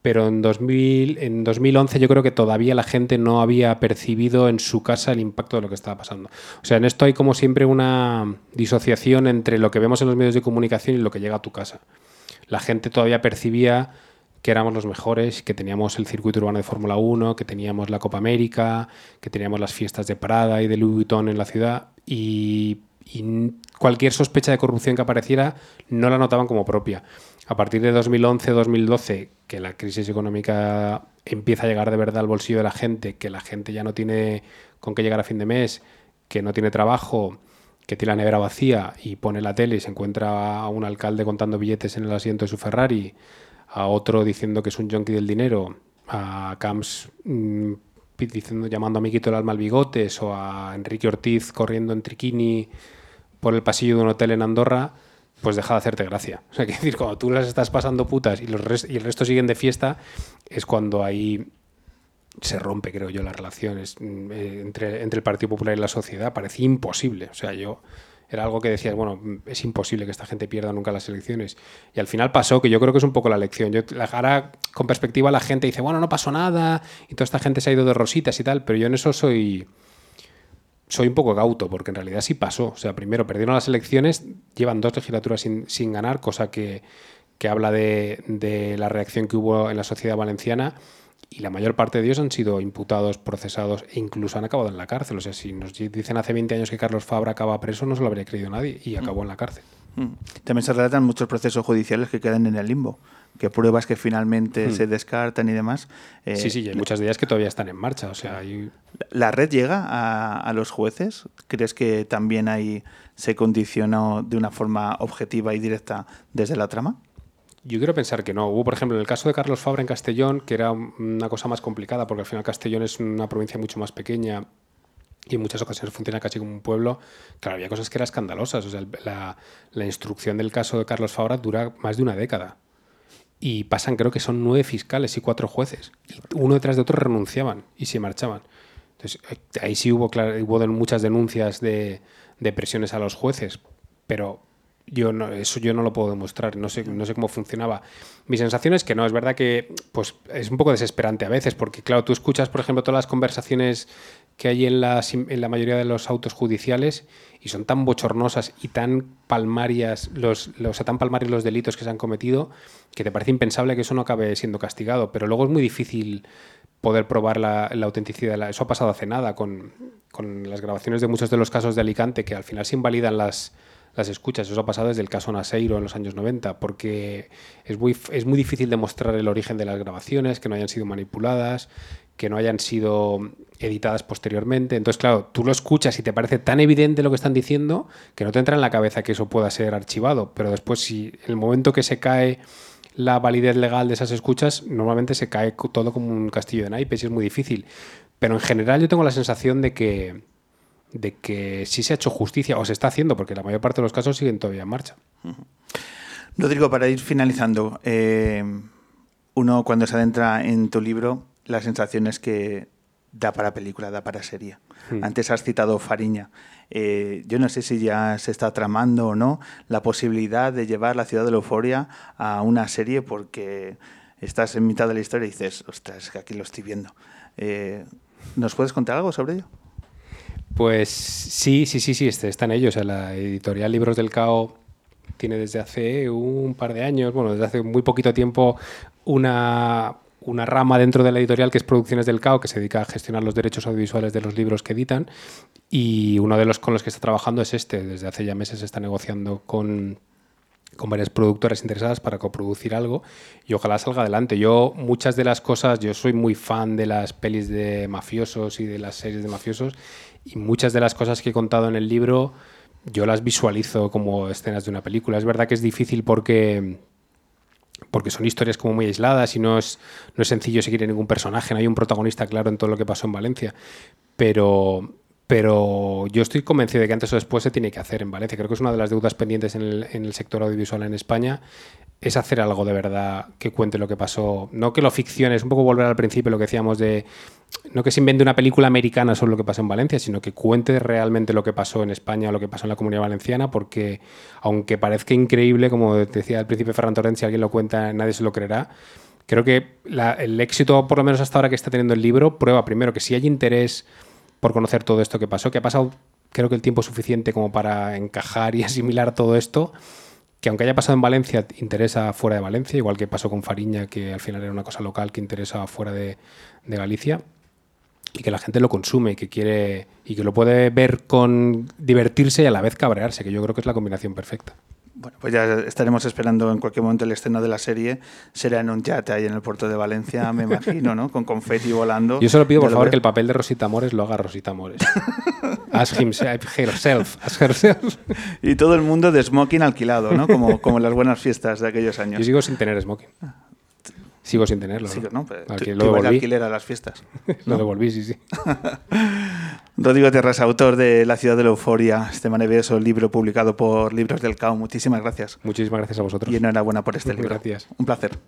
Pero en, 2000, en 2011 yo creo que todavía la gente no había percibido en su casa el impacto de lo que estaba pasando. O sea, en esto hay como siempre una disociación entre lo que vemos en los medios de comunicación y lo que llega a tu casa. La gente todavía percibía que éramos los mejores, que teníamos el circuito urbano de Fórmula 1, que teníamos la Copa América, que teníamos las fiestas de Prada y de Louis Vuitton en la ciudad y, cualquier sospecha de corrupción que apareciera no la notaban como propia. A partir de 2011-2012, que la crisis económica empieza a llegar de verdad al bolsillo de la gente, que la gente ya no tiene con qué llegar a fin de mes, que no tiene trabajo, que tiene la nevera vacía y pone la tele y se encuentra a un alcalde contando billetes en el asiento de su Ferrari, a otro diciendo que es un junkie del dinero, a Camps mmm, diciendo, llamando a Miquito el alma al bigotes, o a Enrique Ortiz corriendo en triquini por el pasillo de un hotel en Andorra, pues deja de hacerte gracia. O sea, que decir, cuando tú las estás pasando putas y, los res y el resto siguen de fiesta, es cuando ahí se rompe, creo yo, las relaciones eh, entre, entre el Partido Popular y la sociedad. Parecía imposible. O sea, yo era algo que decías, bueno, es imposible que esta gente pierda nunca las elecciones. Y al final pasó, que yo creo que es un poco la lección. Yo, ahora, con perspectiva, la gente dice, bueno, no pasó nada, y toda esta gente se ha ido de rositas y tal, pero yo en eso soy soy un poco gauto, porque en realidad sí pasó. O sea, primero perdieron las elecciones, llevan dos legislaturas sin, sin ganar, cosa que, que habla de, de, la reacción que hubo en la sociedad valenciana. Y la mayor parte de ellos han sido imputados, procesados e incluso han acabado en la cárcel. O sea, si nos dicen hace 20 años que Carlos Fabra acaba preso, no se lo habría creído nadie y acabó en la cárcel.
También se relatan muchos procesos judiciales que quedan en el limbo, que pruebas que finalmente hmm. se descartan y demás.
Eh, sí, sí, hay muchas de ellas que todavía están en marcha. O sea, hay...
¿La red llega a, a, los jueces? ¿Crees que también ahí se condicionó de una forma objetiva y directa desde la trama?
Yo quiero pensar que no. Hubo, por ejemplo, en el caso de Carlos Fabra en Castellón, que era una cosa más complicada, porque al final Castellón es una provincia mucho más pequeña y en muchas ocasiones funciona casi como un pueblo. Claro, había cosas que eran escandalosas. O sea, la, la instrucción del caso de Carlos Fabra dura más de una década. Y pasan, creo que son nueve fiscales y cuatro jueces. Y uno detrás de otro renunciaban y se marchaban. Entonces, eh, ahí sí hubo, claro, hubo muchas denuncias de, de presiones a los jueces, pero yo no, eso yo no lo puedo demostrar, no sé, no sé cómo funcionaba. Mi sensación es que no, es verdad que pues, es un poco desesperante a veces, porque claro, tú escuchas, por ejemplo, todas las conversaciones que hay en, las, en la mayoría de los autos judiciales y son tan bochornosas y tan palmarias los, los, tan palmarios los delitos que se han cometido que te parece impensable que eso no acabe siendo castigado, pero luego es muy difícil poder probar la, la autenticidad. Eso ha pasado hace nada con, con las grabaciones de muchos de los casos de Alicante que al final se invalidan las las escuchas. Eso ha pasado desde el caso Naseiro en los años 90, porque es muy, es muy difícil demostrar el origen de las grabaciones, que no hayan sido manipuladas, que no hayan sido editadas posteriormente. Entonces, claro, tú lo escuchas y te parece tan evidente lo que están diciendo que no te entra en la cabeza que eso pueda ser archivado. Pero después, si en el momento que se cae la validez legal de esas escuchas, normalmente se cae todo como un castillo de naipes y es muy difícil. Pero en general yo tengo la sensación de que, de que sí se ha hecho justicia o se está haciendo, porque la mayor parte de los casos siguen todavía en marcha.
Rodrigo, para ir finalizando, eh, uno cuando se adentra en tu libro, la sensación es que da para película, da para serie. Hmm. Antes has citado Fariña. Eh, yo no sé si ya se está tramando o no la posibilidad de llevar la ciudad de la euforia a una serie porque estás en mitad de la historia y dices, ostras, que aquí lo estoy viendo. Eh, ¿Nos puedes contar algo sobre ello?
Pues sí, sí, sí, sí, este, está en ello. O la editorial Libros del Cao tiene desde hace un par de años, bueno, desde hace muy poquito tiempo, una, una rama dentro de la editorial que es Producciones del Cao, que se dedica a gestionar los derechos audiovisuales de los libros que editan. Y uno de los con los que está trabajando es este. Desde hace ya meses está negociando con, con varias productoras interesadas para coproducir algo y ojalá salga adelante. Yo muchas de las cosas, yo soy muy fan de las pelis de mafiosos y de las series de mafiosos y muchas de las cosas que he contado en el libro yo las visualizo como escenas de una película. Es verdad que es difícil porque porque son historias como muy aisladas y no es, no es sencillo seguir a ningún personaje, no hay un protagonista claro en todo lo que pasó en Valencia, pero, pero yo estoy convencido de que antes o después se tiene que hacer en Valencia. Creo que es una de las deudas pendientes en el, en el sector audiovisual en España, es hacer algo de verdad que cuente lo que pasó. No que lo ficcione, es un poco volver al principio lo que decíamos de no que se invente una película americana sobre lo que pasó en Valencia, sino que cuente realmente lo que pasó en España o lo que pasó en la comunidad valenciana, porque aunque parezca increíble, como decía al principio Ferran Torrent, si alguien lo cuenta nadie se lo creerá, creo que el éxito, por lo menos hasta ahora que está teniendo el libro, prueba primero que si hay interés por conocer todo esto que pasó, que ha pasado creo que el tiempo suficiente como para encajar y asimilar todo esto, que aunque haya pasado en Valencia, interesa fuera de Valencia, igual que pasó con Fariña, que al final era una cosa local que interesa fuera de, Galicia y que la gente lo consume y que quiere y que lo puede ver con divertirse y a la vez cabrearse, que yo creo que es la combinación perfecta.
Bueno, pues ya estaremos esperando en cualquier momento el estreno de la serie. Será en un yate ahí en el puerto de Valencia, me imagino, ¿no? Con confeti volando.
Yo solo pido, por favor, que el papel de Rosita Mores lo haga Rosita Mores. ask himself, herself, ask herself.
Y todo el mundo de smoking alquilado, ¿no? Como, como en las buenas fiestas de aquellos años.
Yo sigo sin tener smoking. Sigo sin tenerlo.
Sí,
¿no?
¿no? Pero
que
tú-
lo devolví.
alquiler a las fiestas.
Lo devolví, sí, sí.
Rodrigo Terras, autor de La ciudad de la euforia, este maravilloso libro publicado por Libros del Cao. Muchísimas gracias.
Muchísimas gracias a vosotros.
Y enhorabuena por este libro.
Gracias.
Un placer.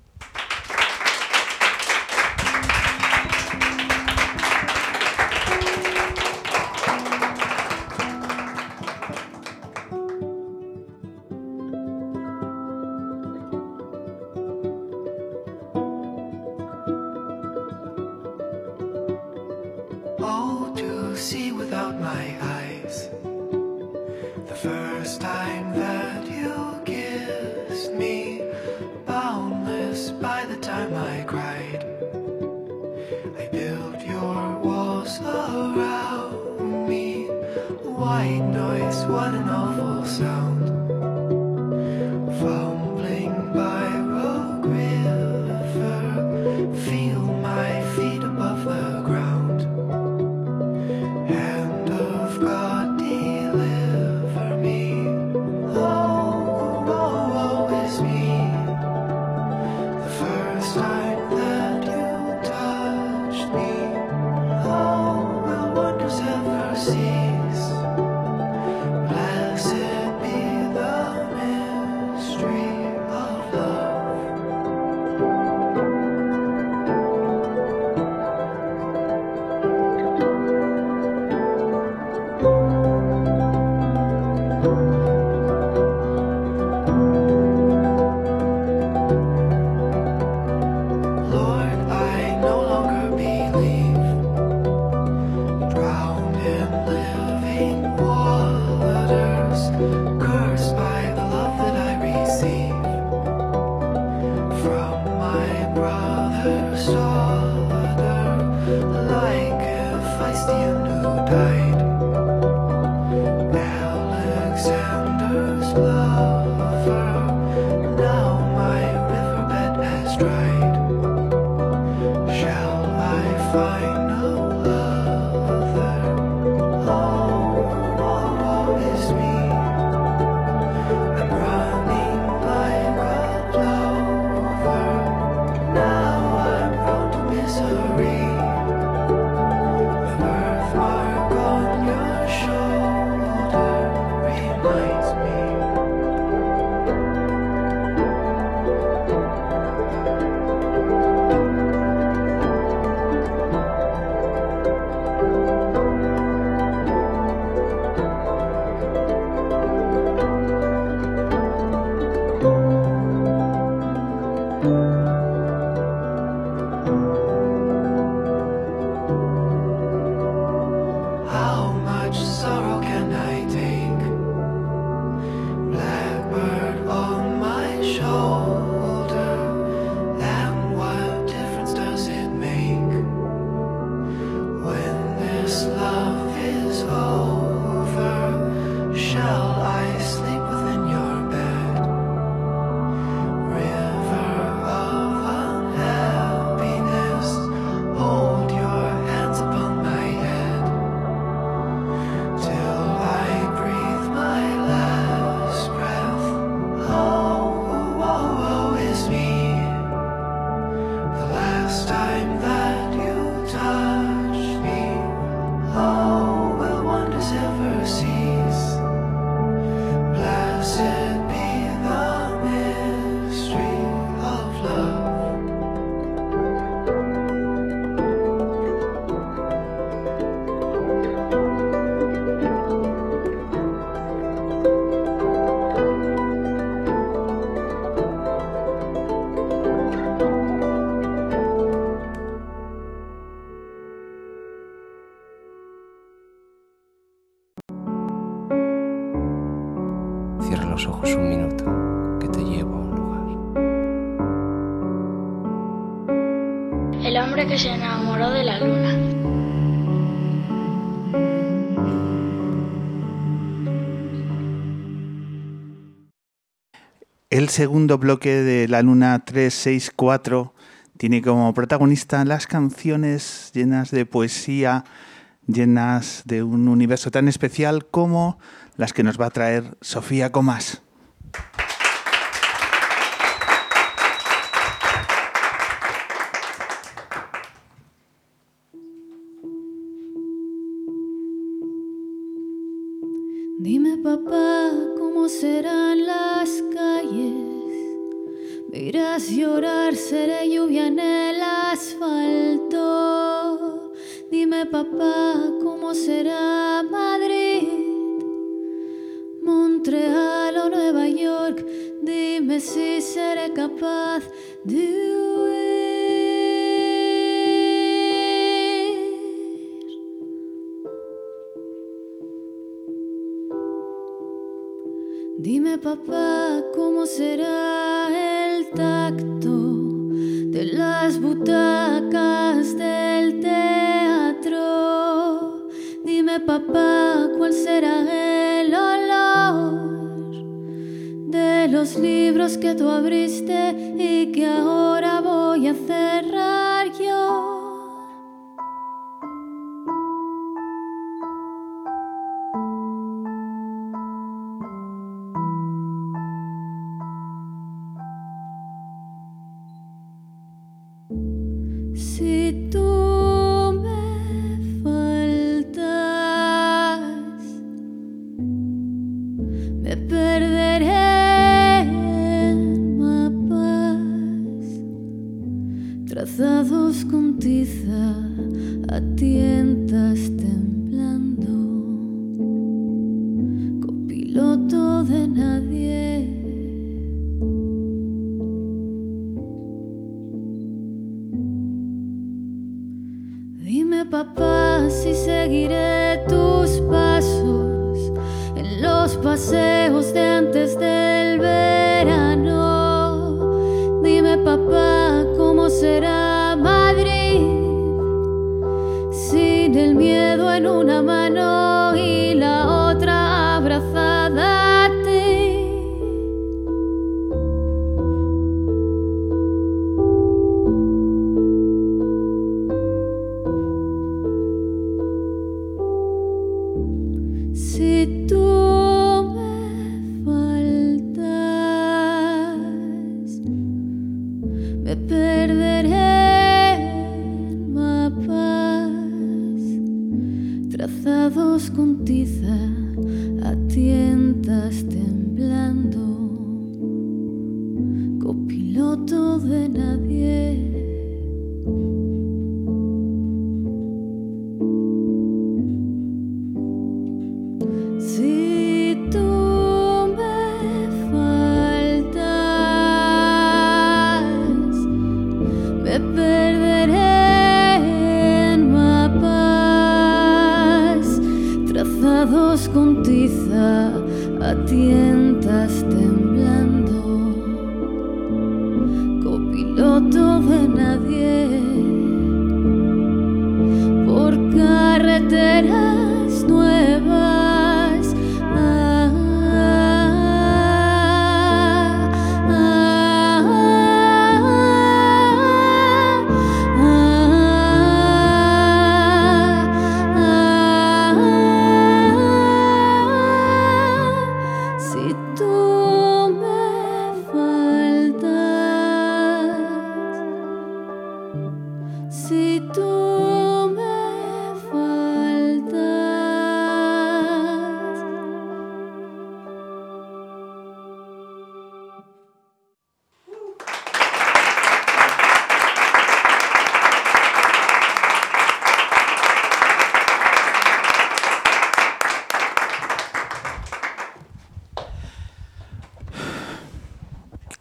El
segundo bloque de la Luna 364 tiene como protagonista las canciones llenas de poesía, llenas de un universo tan especial como las que nos va a traer Sofía Comas.
Dime papá, ¿cómo serán las? Me irás llorar, seré lluvia en el asfalto. Dime papá, ¿cómo será Madrid? Montreal o Nueva York, dime si seré capaz de huir. Dime papá, ¿cómo será butacas del teatro? Dime papá, ¿cuál será el olor de los libros que tú abriste y que ahora voy a cerrar de nadie.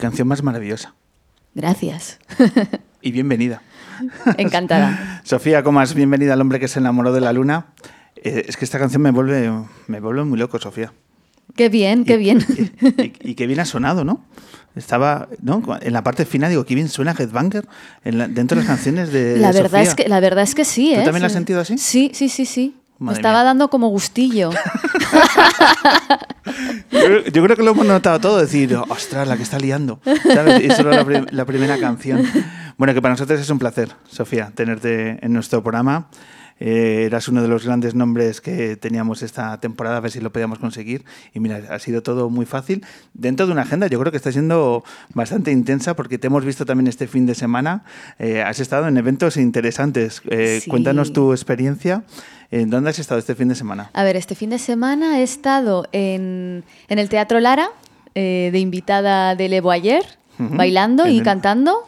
Canción más maravillosa.
Gracias.
Y bienvenida.
Encantada.
Sofía Comas, bienvenida al hombre que se enamoró de la luna. Eh, es que esta canción me vuelve, me vuelve muy loco, Sofía.
Qué bien, qué
Y-
bien.
Y, y- y qué bien ha sonado, ¿no? Estaba, ¿no? En la parte final digo, qué bien suena Headbanger en la- dentro de las canciones de
La verdad,
Sofía.
es que, la verdad es que sí,
¿Tú
¿eh?
también lo has sentido así?
Sí, sí, sí, sí. Me
Madre
estaba
mía.
dando como gustillo.
Yo, yo creo que lo hemos notado todo, decir, ostras, la que está liando. ¿Sabes? Y solo la primera canción. Bueno, que para nosotros es un placer, Sofía, tenerte en nuestro programa. Eh, eras uno de los grandes nombres que teníamos esta temporada, a ver si lo podíamos conseguir. Y mira, ha sido todo muy fácil. Dentro de una agenda, yo creo que está siendo bastante intensa porque te hemos visto también este fin de semana. Eh, has estado en eventos interesantes. Eh,
Sí.
Cuéntanos tu experiencia. ¿En dónde has estado este fin de semana?
A ver, este fin de semana he estado en, en el Teatro Lara, eh, de invitada de Le Boyer,
Ujú.
bailando
En
y
el-
cantando.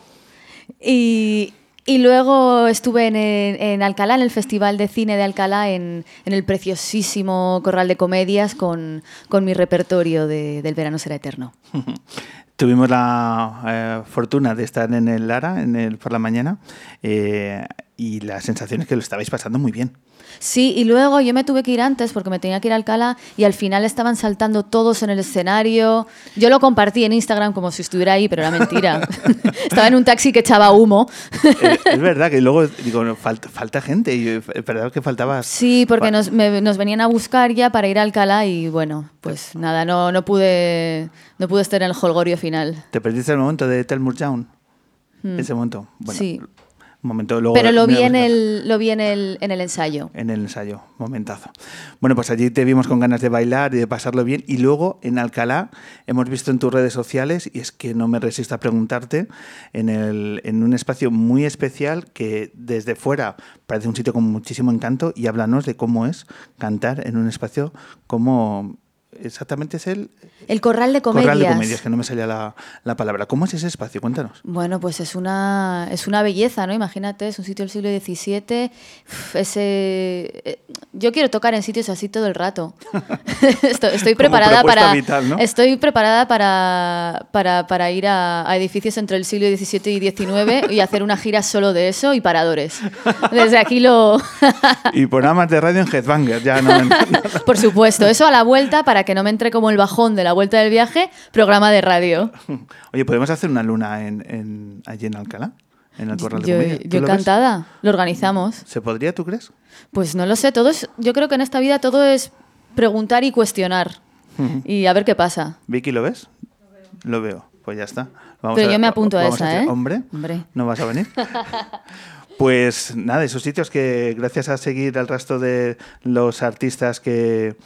Y, y luego estuve en, en Alcalá, en el Festival de Cine de Alcalá, en, en el preciosísimo Corral de Comedias con, con mi repertorio de, del Verano será eterno.
Tuvimos la eh, fortuna de estar en el Lara en el, por la mañana eh, y la sensación es que lo estabais pasando muy bien.
Sí, y luego yo me tuve que ir antes porque me tenía que ir a Alcalá y al final estaban saltando todos en el escenario. Yo lo compartí en Instagram como si estuviera ahí, pero era mentira. Estaba en un taxi que echaba humo.
Eh, es verdad que luego digo, falta, falta gente y es verdad que faltaba...
Sí, porque nos, me- nos venían a buscar ya para ir a Alcalá y bueno, pues nada, no, no, pude, no pude estar en el holgorio final.
¿Te perdiste el momento de Tell Down? Ese momento. Bueno,
Hmm. Sí.
Momento, luego
Pero lo vi, en el, lo vi en el, en el ensayo.
en el ensayo, momentazo. Bueno, pues allí te vimos con ganas de bailar y de pasarlo bien. Y luego en Alcalá hemos visto en tus redes sociales, y es que no me resisto a preguntarte, en, el, en un espacio muy especial que desde fuera parece un sitio con muchísimo encanto. Y háblanos de cómo es cantar en un espacio como. Exactamente es el
El Corral de Comedias.
Corral de Comedias, que no me salía la, la palabra. ¿Cómo es ese espacio? Cuéntanos.
Bueno, pues es una, es una belleza, ¿no? Imagínate, es un sitio del siglo XVII. Uf, Ese, eh, yo quiero tocar en sitios así todo el rato. estoy, estoy preparada para.
vital, ¿no?
Estoy preparada para, para, para ir a, a edificios entre el siglo XVII y XIX y hacer una gira solo de eso y paradores. Desde aquí lo.
Y programas de radio en Headbanger, ya no, no-
Por supuesto, eso a la vuelta para que no me entre como el bajón de la vuelta del viaje, programa de radio.
Oye, ¿podemos hacer una luna en, en- allí en Alcalá? En el Corral de
Yo, encantada, lo organizamos.
¿Se podría, tú crees?
Pues no lo sé, todo es, yo creo que en esta vida todo es preguntar y cuestionar y a ver qué pasa.
Vicky, ¿lo ves? Lo veo. Pues ya está. Vamos
Pero
a-
yo me apunto a esa, ¿eh?
Hombre,
Hombre.
¿no vas a venir? Pues nada, esos sitios que gracias a seguir al resto de los artistas que,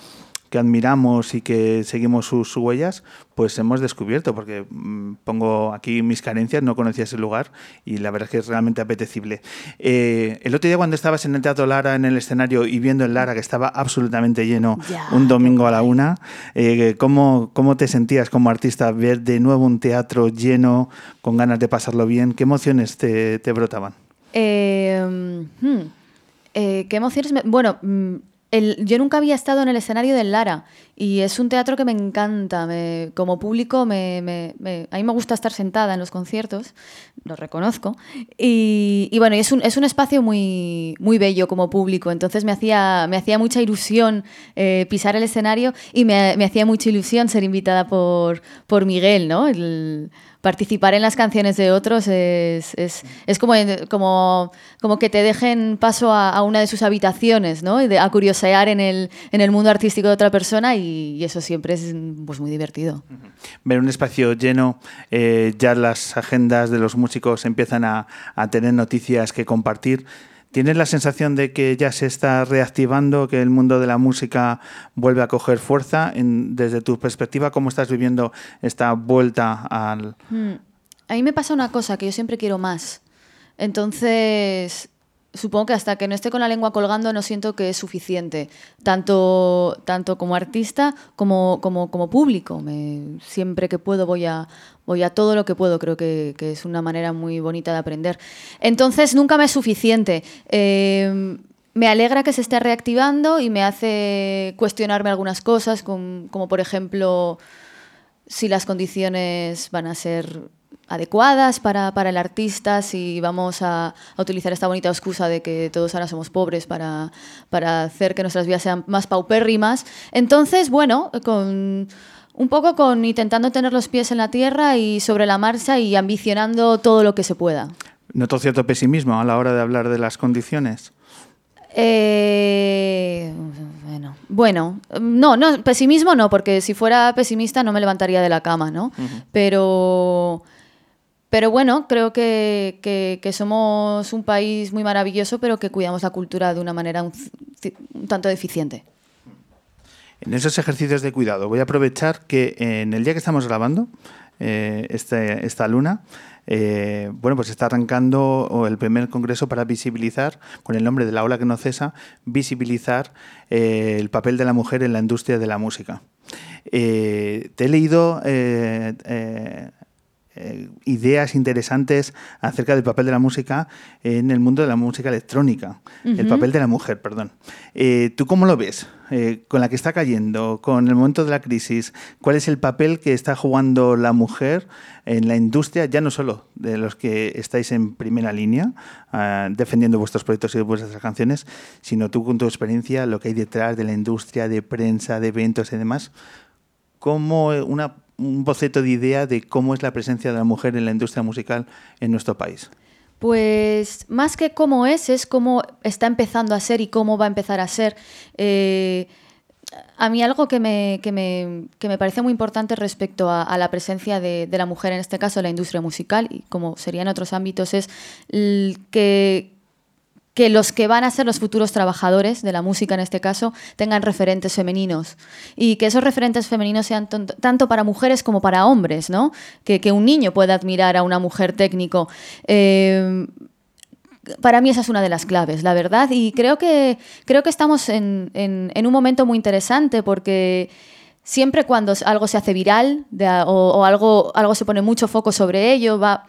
que admiramos y que seguimos sus huellas, pues hemos descubierto, porque mm, pongo aquí mis carencias, no conocía ese lugar y la verdad es que es realmente apetecible. Eh, el otro día cuando estabas en el Teatro Lara, en el escenario, y viendo el Lara, que estaba absolutamente lleno
Ya,
un domingo a la una, eh, ¿cómo, ¿cómo te sentías como artista ver de nuevo un teatro lleno, con ganas de pasarlo bien? ¿Qué emociones te, te brotaban?
Eh, hmm, eh, ¿Qué emociones? me- Bueno, mm, yo nunca había estado en el escenario del Lara y es un teatro que me encanta. como público, me, a mí me gusta estar sentada en los conciertos, lo reconozco. Y, bueno, es un, es un espacio muy, muy bello como público, entonces me hacía, me hacía mucha ilusión eh, pisar el escenario y me, hacía mucha ilusión ser invitada por, por Miguel, ¿no? Participar en las canciones de otros es, es, es como, como, como que te dejen paso a, una de sus habitaciones, ¿no? De- a curiosear en el, en el mundo artístico de otra persona y, y eso siempre es pues, muy divertido.
Ver un espacio lleno, eh, ya las agendas de los músicos empiezan a, a tener noticias que compartir. ¿Tienes la sensación de que ya se está reactivando, que el mundo de la música vuelve a coger fuerza? Desde tu perspectiva, ¿cómo estás viviendo esta vuelta al...
Mm. A mí me pasa una cosa, que yo siempre quiero más. Entonces, supongo que hasta que no esté con la lengua colgando no siento que es suficiente, tanto, tanto como artista como, como, como público. Siempre que puedo voy a, voy a todo lo que puedo, creo que, que es una manera muy bonita de aprender. Entonces, nunca me es suficiente. Eh, me alegra que se esté reactivando y me hace cuestionarme algunas cosas, com- como por ejemplo si las condiciones van a ser adecuadas para, para el artista, si vamos a, a utilizar esta bonita excusa de que todos ahora somos pobres para, para hacer que nuestras vidas sean más paupérrimas. Entonces, bueno, con un poco con intentando tener los pies en la tierra y sobre la marcha y ambicionando todo lo que se pueda.
Noto cierto pesimismo a la hora de hablar de las condiciones.
Eh, bueno, bueno, no, no, pesimismo no, porque si fuera pesimista no me levantaría de la cama, ¿no? Pero, pero bueno, creo que, que- somos un país muy maravilloso, pero que cuidamos la cultura de una manera un, tanto deficiente.
En esos ejercicios de cuidado, voy a aprovechar que en el día que estamos grabando eh, este- esta luna, eh, bueno, pues está arrancando el primer congreso para visibilizar, con el nombre de la ola que no cesa, visibilizar eh, el papel de la mujer en la industria de la música. Eh, te he leído eh, ideas interesantes acerca del papel de la música en el mundo de la música electrónica, el papel de la mujer, perdón. Eh, ¿Tú cómo lo ves? Eh, con la que está cayendo, con el momento de la crisis, ¿cuál es el papel que está jugando la mujer en la industria, ya no solo de los que estáis en primera línea ah, defendiendo vuestros proyectos y vuestras canciones, sino tú con tu experiencia, lo que hay detrás de la industria, de prensa, de eventos y demás? como una, un boceto de idea de cómo es la presencia de la mujer en la industria musical en nuestro país.
Pues más que cómo es, es cómo está empezando a ser y cómo va a empezar a ser. Eh, a mí algo que me, que me, que me parece muy importante respecto a, la presencia de, de la mujer, en este caso en la industria musical, y como sería en otros ámbitos, es que, que los que van a ser los futuros trabajadores de la música en este caso tengan referentes femeninos y que esos referentes femeninos sean tanto para mujeres como para hombres, ¿no? Que, un niño pueda admirar a una mujer técnico. Eh, para mí esa es una de las claves, la verdad, y creo que, creo que estamos en, un momento muy interesante porque siempre cuando algo se hace viral o, o algo, algo se pone mucho foco sobre ello, va,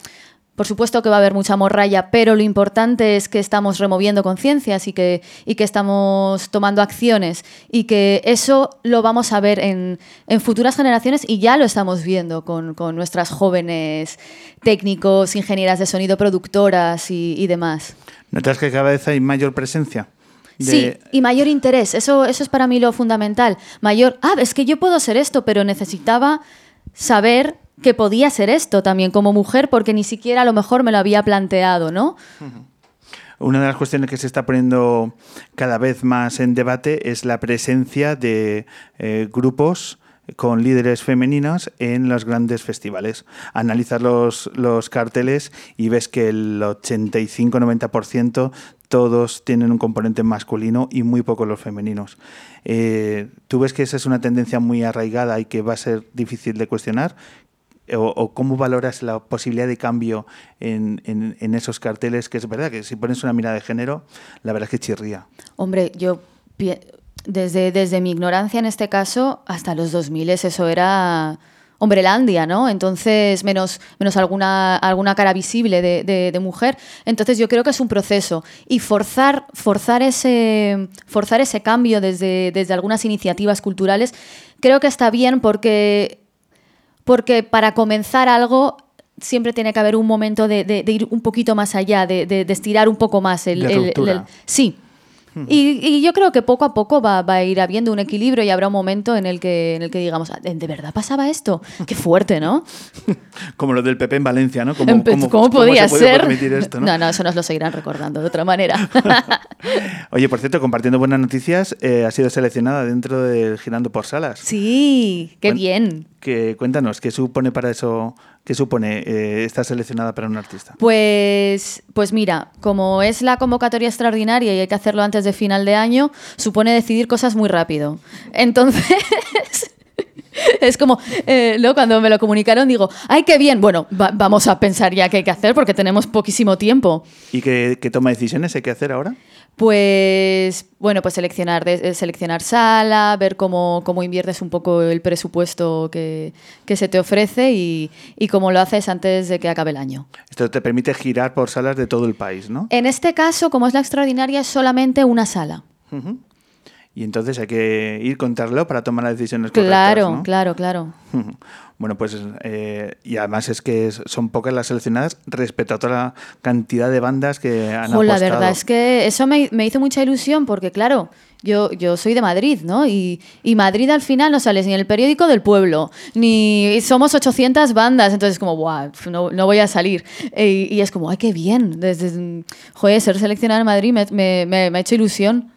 por supuesto que va a haber mucha morralla, pero lo importante es que estamos removiendo conciencias y que, y que estamos tomando acciones y que eso lo vamos a ver en, en futuras generaciones y ya lo estamos viendo con, con nuestras jóvenes técnicos, ingenieras de sonido, productoras y, y demás.
¿Notas que cada vez hay mayor presencia? de-
Sí, y mayor interés. Eso, eso es para mí lo fundamental. Mayor, ah, es que yo puedo ser esto, pero necesitaba saber que podía ser esto también como mujer, porque ni siquiera a lo mejor me lo había planteado, ¿no?
Una de las cuestiones que se está poniendo cada vez más en debate es la presencia de eh, grupos con líderes femeninos en los grandes festivales. Analizas los, los carteles y ves que el 85-90% todos tienen un componente masculino y muy pocos los femeninos. Eh, ¿Tú ves que esa es una tendencia muy arraigada y que va a ser difícil de cuestionar? O, o cómo valoras la posibilidad de cambio en, esos carteles? Que es verdad que si pones una mirada de género, la verdad es que chirría.
Hombre, yo desde, desde mi ignorancia en este caso, hasta los 2000 eso era Hombrelandia, ¿no? Entonces, menos, menos alguna, alguna cara visible de, de- de mujer. Entonces, yo creo que es un proceso. Y forzar, forzar, ese, forzar ese cambio desde, desde algunas iniciativas culturales, creo que está bien porque, porque para comenzar algo siempre tiene que haber un momento de, de- de ir un poquito más allá, de, de- de estirar un poco más el- sí. Y, y yo creo que poco a poco va, va a ir habiendo un equilibrio y habrá un momento en el que, en el que digamos, "Ah, ¿de de verdad pasaba esto? Qué fuerte, ¿no?
Como lo del PP en Valencia, ¿no? ¿Cómo, cómo-
¿Cómo
cómo
podía
se
ser?
esto, ¿no?
no, no, eso nos lo seguirán recordando de otra manera.
Oye, por cierto, compartiendo buenas noticias, eh, ha sido seleccionada dentro del Girando por Salas.
sí, qué
Bueno.
bien.
Que, cuéntanos, ¿qué supone para eso? ¿Qué supone eh, estar seleccionada para un artista?
Pues, pues mira, como es la convocatoria extraordinaria y hay que hacerlo antes de final de año, supone decidir cosas muy rápido. Entonces, es como, eh, luego cuando me lo comunicaron digo, ¡ay, qué bien! Bueno, va- vamos a pensar ya qué hay que hacer porque tenemos poquísimo tiempo.
¿Y qué, qué toma de decisiones hay que hacer ahora?
Pues, bueno, pues seleccionar, de- eh, seleccionar sala, ver cómo, cómo inviertes un poco el presupuesto que, que se te ofrece y, y cómo lo haces antes de que acabe el año.
Esto te permite girar por salas de todo el país, ¿no?
En este caso, como es la extraordinaria, es solamente una sala.
Y entonces hay que ir contra para tomar las decisiones correctas.
Claro, claro, claro.
Bueno, pues eh, y además es que son pocas las seleccionadas respecto a toda la cantidad de bandas que han
Jo, la
apostado.
verdad es que eso me, me hizo mucha ilusión porque, claro, yo, yo soy de Madrid, ¿no? Y, y Madrid al final no sales ni en el periódico del pueblo, ni somos 800 bandas, entonces como, guau, no, no voy a salir. E- Y, es como, ay, qué bien. Desde, joder, ser seleccionada en Madrid me- me ha hecho ilusión.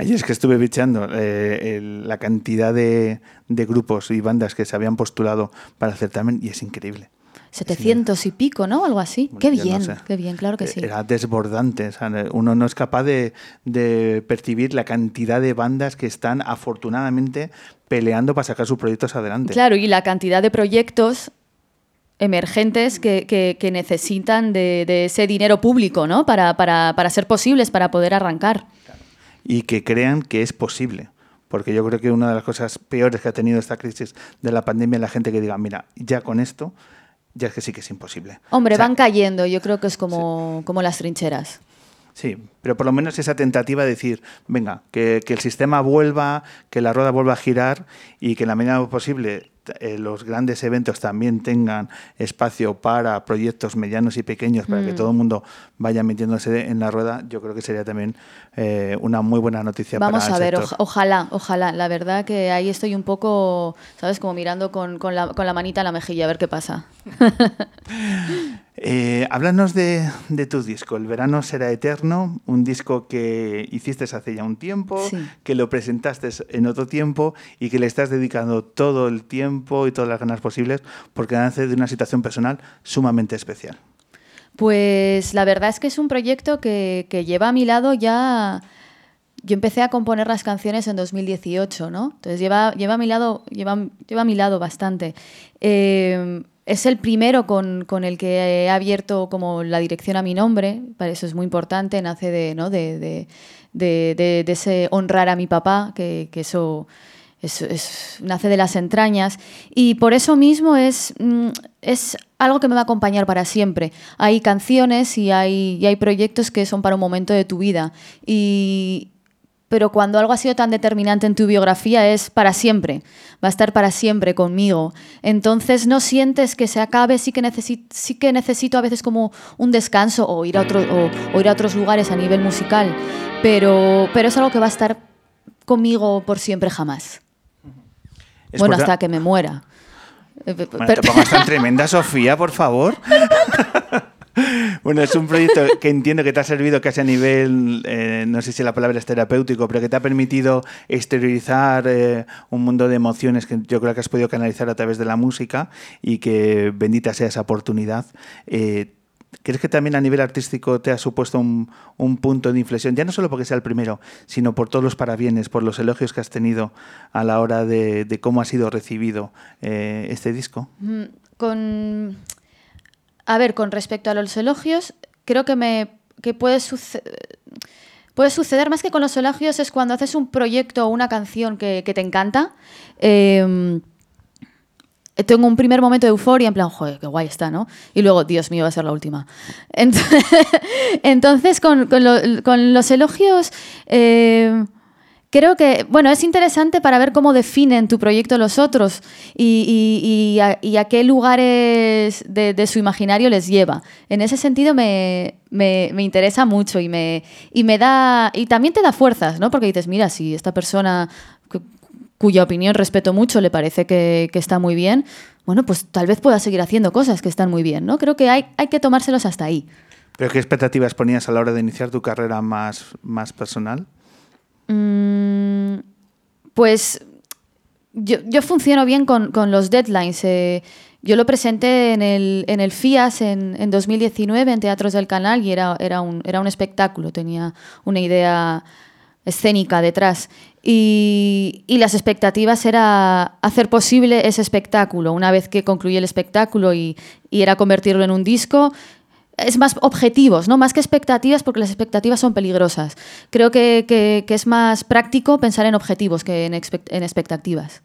Ayer es que estuve bicheando eh, el- la cantidad de, de grupos y bandas que se habían postulado para el certamen y es increíble.
700 y pico, ¿no? Algo así.
Bueno,
qué
ya no
bien,
sé.
qué bien, claro que sí.
Era desbordante. o sea, uno no es capaz de, de percibir la cantidad de bandas que están afortunadamente peleando para sacar sus proyectos adelante.
Claro, y la cantidad de proyectos emergentes que, que- que necesitan de, de ese dinero público, ¿no? Para, para- para ser posibles, para poder arrancar.
Y que crean que es posible. Porque yo creo que una de las cosas peores que ha tenido esta crisis de la pandemia es la gente que diga, mira, ya con esto, ya es que sí que es imposible.
Hombre,
O sea,
van cayendo, yo creo que es como, como las trincheras.
Sí, pero por lo menos esa tentativa de decir, venga, que, que el sistema vuelva, que la rueda vuelva a girar y que en la medida posible eh, los grandes eventos también tengan espacio para proyectos medianos y pequeños, para
Mm.
que todo el mundo vaya metiéndose en la rueda, yo creo que sería también eh, una muy buena noticia
Vamos
para
a
el
ver,
sector.
ojalá, ojalá. La verdad que ahí estoy un poco, ¿sabes? Como mirando con, con la, con la manita en la mejilla a ver qué pasa.
Eh, háblanos de, de tu disco, El verano será eterno, un disco que hiciste hace ya un tiempo,
Sí.
que lo presentaste en otro tiempo y que le estás dedicando todo el tiempo y todas las ganas posibles porque nace de una situación personal sumamente especial.
Pues la verdad es que es un proyecto que, que lleva a mi lado ya. Yo empecé a componer las canciones en 2018, ¿no? Entonces lleva, lleva a mi lado, lleva, lleva a mi lado bastante. Eh, es el primero con, con el que he abierto como la dirección a mi nombre, para eso es muy importante, nace de, ¿no? de, de, de- de- ese honrar a mi papá, que, que eso es, es- nace de las entrañas y por eso mismo es, mm, es algo que me va a acompañar para siempre. Hay canciones y hay, y hay proyectos que son para un momento de tu vida y, pero cuando algo ha sido tan determinante en tu biografía es para siempre, va a estar para siempre conmigo. Entonces no sientes que se acabe, sí que, necesi- sí que necesito a veces como un descanso o ir a, otro, o, o ir a otros lugares a nivel musical, pero, pero es algo que va a estar conmigo por siempre jamás.
Es
bueno, hasta que me muera. Eh,
Bueno,
pero-
te pongas tan tremenda, Sofía, por favor. Bueno, es un proyecto que entiendo que te ha servido casi a nivel, eh, no sé si la palabra es terapéutico, pero que te ha permitido exteriorizar eh, un mundo de emociones que yo creo que has podido canalizar a través de la música y que bendita sea esa oportunidad. Eh, ¿Crees que también a nivel artístico te ha supuesto un, un punto de inflexión? Ya no solo porque sea el primero, sino por todos los parabienes, por los elogios que has tenido a la hora de, cómo ha sido recibido eh, este disco.
Mm. A ver, con respecto a los elogios, creo que me. que puede suceder. Más que con los elogios es cuando haces un proyecto o una canción que, te encanta. eh, tengo un primer momento de euforia, en plan, joder, qué guay está, ¿no? Y luego, Dios mío, va a ser la última. Ent- Entonces, con, con lo- con los elogios, eh, creo que, bueno, es interesante para ver cómo definen tu proyecto los otros y, a, qué lugares de, su imaginario les lleva. En ese sentido me, me- me interesa mucho y me, y me da, y también te da fuerzas, ¿no? Porque dices, mira, si esta persona cu- cuya opinión respeto mucho le parece que, que está muy bien, bueno, pues tal vez pueda seguir haciendo cosas que están muy bien, ¿no? Creo que hay, hay que tomárselos hasta ahí.
¿Pero qué expectativas ponías a la hora de iniciar tu carrera más, más personal?
Mm, pues yo, yo funciono bien con, con los deadlines. eh, yo lo presenté en el, en el FIAS en, en 2019 en Teatros del Canal y era, era, un, era un espectáculo, tenía una idea escénica detrás. Y, y las expectativas era hacer posible ese espectáculo. Una vez que concluí el espectáculo y, y era convertirlo en un disco, es más objetivos, ¿no? Más que expectativas, porque las expectativas son peligrosas. Creo que, que- que es más práctico pensar en objetivos que en, expect- en expectativas.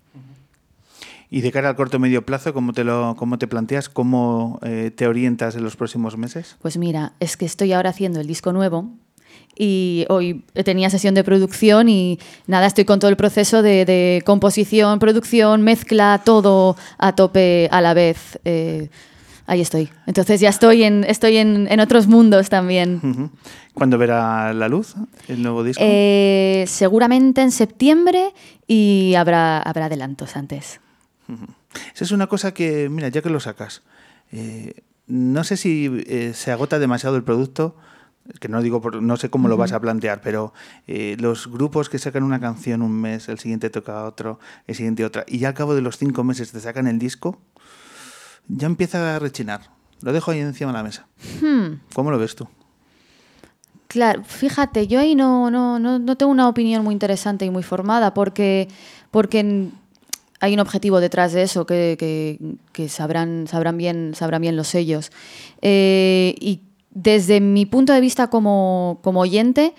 Y de cara al corto medio plazo, ¿cómo te, lo, cómo te planteas? ¿Cómo eh, te orientas en los próximos meses?
Pues mira, es que estoy ahora haciendo el disco nuevo y hoy tenía sesión de producción y nada, estoy con todo el proceso de, de composición, producción, mezcla, todo a tope a la vez. Eh, ahí estoy. Entonces ya estoy en, estoy en, en otros mundos también.
¿Cuándo verá la luz el nuevo disco?
Eh, seguramente en septiembre y habrá, habrá adelantos antes.
Esa es una cosa que, mira, ya que lo sacas, eh, no sé si eh, se agota demasiado el producto, que no digo, por- no sé cómo lo vas a plantear, pero eh, los grupos que sacan una canción un mes, el siguiente toca otro, el siguiente otra, y ya al cabo de los cinco meses te sacan el disco, ya empieza a rechinar. Lo dejo ahí encima de la mesa.
Hmm.
¿Cómo lo ves tú?
Claro, fíjate, yo ahí no, no, no, no tengo una opinión muy interesante y muy formada porque, porque hay un objetivo detrás de eso que, que- que sabrán, sabrán, bien, sabrán bien los sellos. Eh, y desde mi punto de vista como, como oyente,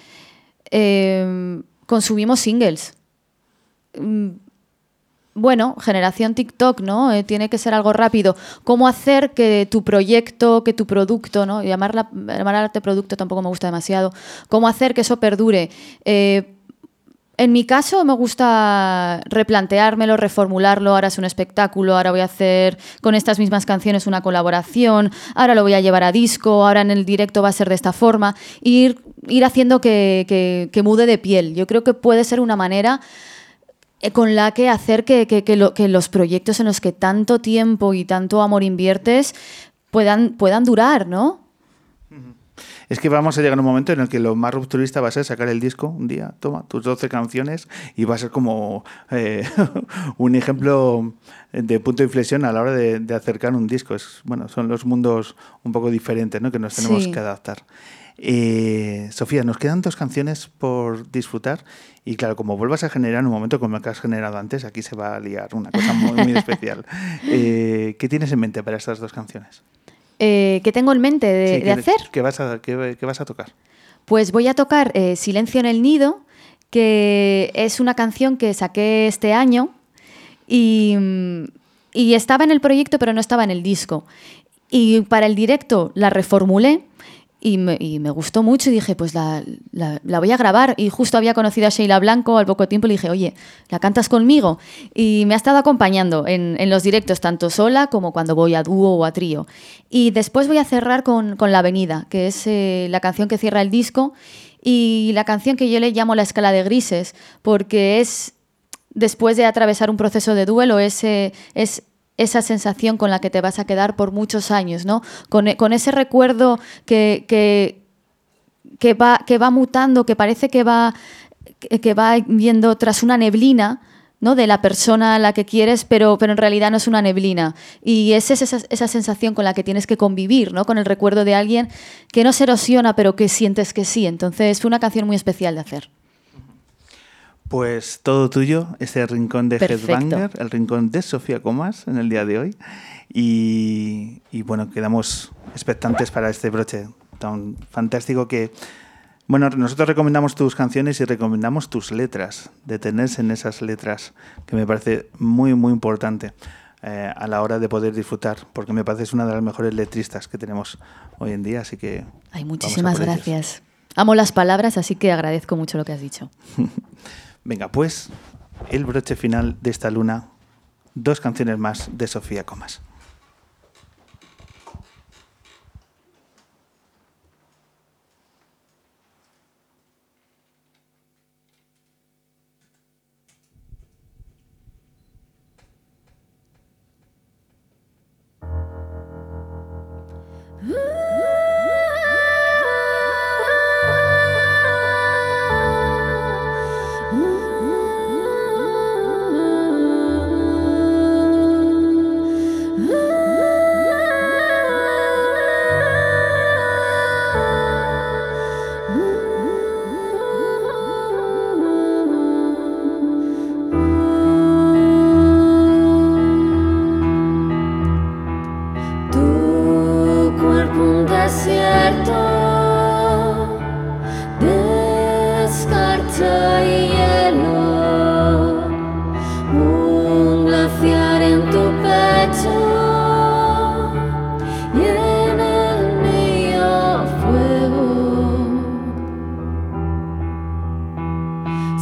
eh, consumimos singles. Bueno, generación TikTok, ¿no? Eh, tiene que ser algo rápido. ¿Cómo hacer que tu proyecto, que tu producto, ¿no? Llamar al arte producto tampoco me gusta demasiado. ¿Cómo hacer que eso perdure? Eh, en mi caso me gusta replanteármelo, reformularlo, ahora es un espectáculo, ahora voy a hacer con estas mismas canciones una colaboración, ahora lo voy a llevar a disco, ahora en el directo va a ser de esta forma, ir, ir haciendo que, que- que mude de piel. Yo creo que puede ser una manera con la que hacer que, que- que lo- que los proyectos en los que tanto tiempo y tanto amor inviertes puedan, puedan durar, ¿no?
Es que vamos a llegar a un momento en el que lo más rupturista va a ser sacar el disco un día, toma tus 12 canciones y va a ser como eh, un ejemplo de punto de inflexión a la hora de, de acercar un disco. Es, bueno, son los mundos un poco diferentes ¿no? que nos tenemos
Sí.
que adaptar. Eh, Sofía, nos quedan dos canciones por disfrutar y claro, como vuelvas a generar en un momento como el que has generado antes, aquí se va a liar una cosa muy, muy especial. Eh, ¿Qué tienes en mente para estas dos canciones?
Eh, ¿Qué tengo en mente de,
Sí,
de
¿qué-
hacer?
¿qué vas, a, vas tocar?
Pues voy a tocar Silencio en el Nido, que es una canción que saqué este año y, y estaba en el proyecto pero no estaba en el disco. Y para el directo la reformulé y me, gustó mucho y dije, pues la, voy a grabar. Y justo había conocido a Sheila Blanco al poco tiempo y le dije, oye, ¿la cantas conmigo? Y me ha estado acompañando en, los directos, tanto sola como cuando voy a dúo o a trío. Y después voy a cerrar con, con La Avenida, que es eh, la canción que cierra el disco y la canción que yo le llamo la escala de grises, porque es después de atravesar un proceso de duelo, es, eh, es esa sensación con la que te vas a quedar por muchos años, ¿no? Con, e- con ese recuerdo que, que, va, que va mutando, que parece que va, que, va yendo tras una neblina, ¿no? De la persona a la que quieres, pero, pero en realidad no es una neblina. Y es esa, esa sensación con la que tienes que convivir, ¿no? Con el recuerdo de alguien que no se erosiona, pero que sientes que sí. Entonces fue una canción muy especial de hacer.
Pues todo tuyo, este rincón de. Headbanger, el rincón de Sofía Comas en el día de hoy. Y, y bueno, quedamos expectantes para este broche tan fantástico que, bueno, nosotros recomendamos tus canciones y recomendamos tus letras, detenerse en esas letras, que me parece muy, muy importante eh, a la hora de poder disfrutar, porque me parece es una de las mejores letristas que tenemos hoy en día, así que...
Ay,
vamos a
muchísimas gracias. Amo las palabras, así que agradezco mucho lo que has dicho.
Venga, pues el broche final de esta luna, dos canciones más de Sofía Comas.
Tu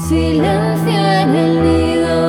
silencio en el nido.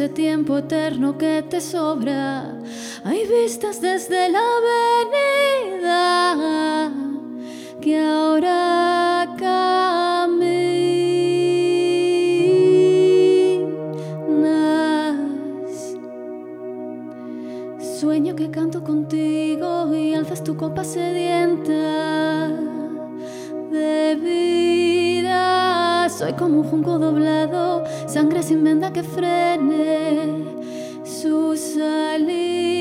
ese tiempo eterno que te sobra. Hay vistas desde la avenida que ahora caminas. Sueño que canto contigo y alzas tu copa sedienta de vida. Soy como un junco doblado sangre sin venda que frene su salida.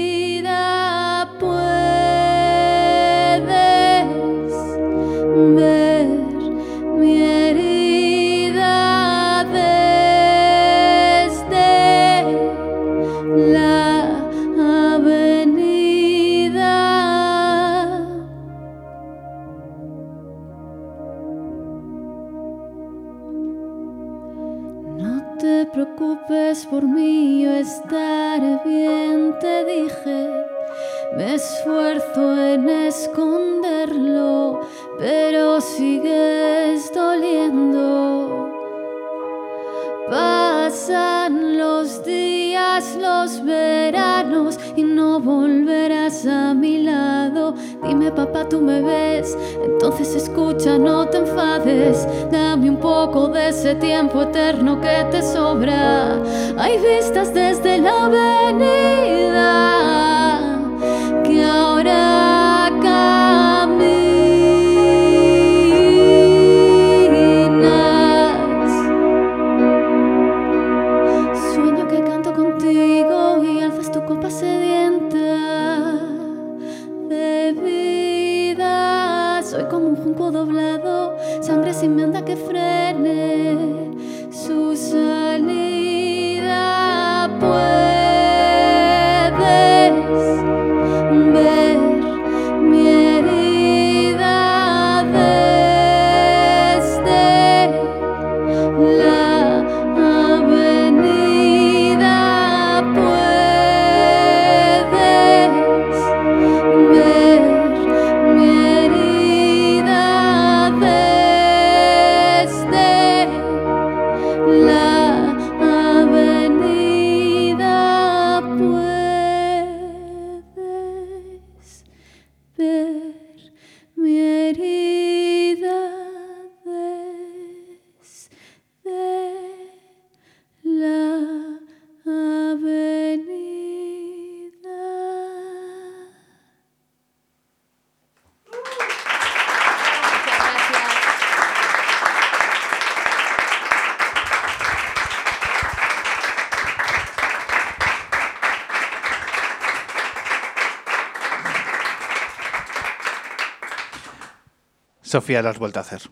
Sofía, lo has vuelto a hacer.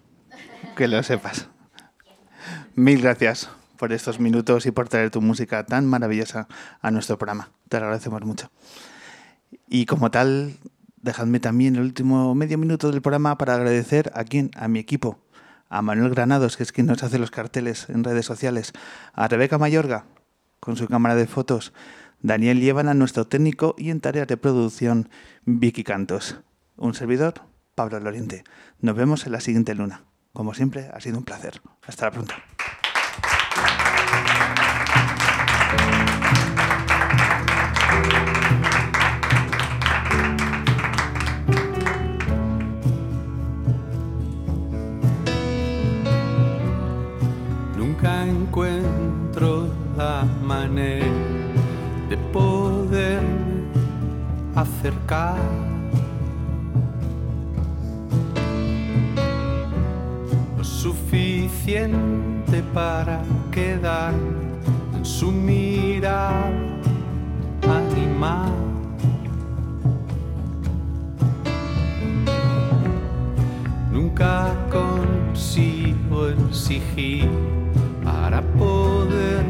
Que lo sepas. Mil gracias por estos minutos y por traer tu música tan maravillosa a nuestro programa. Te lo agradecemos mucho. Y como tal, dejadme también el último medio minuto del programa para agradecer a quien, a mi equipo, a Manuel Granados, que es quien nos hace los carteles en redes sociales, a Rebeca Mayorga, con su cámara de fotos, Daniel Llévana, nuestro técnico, y en tareas de producción, Vicky Cantos. Un servidor, Pablo Loriente. Nos vemos en la siguiente luna. Como siempre, ha sido un placer. Hasta la pronto.
Nunca encuentro la manera de poderme acercar. Suficiente para quedar en su mirada animal. Nunca consigo exigir para poder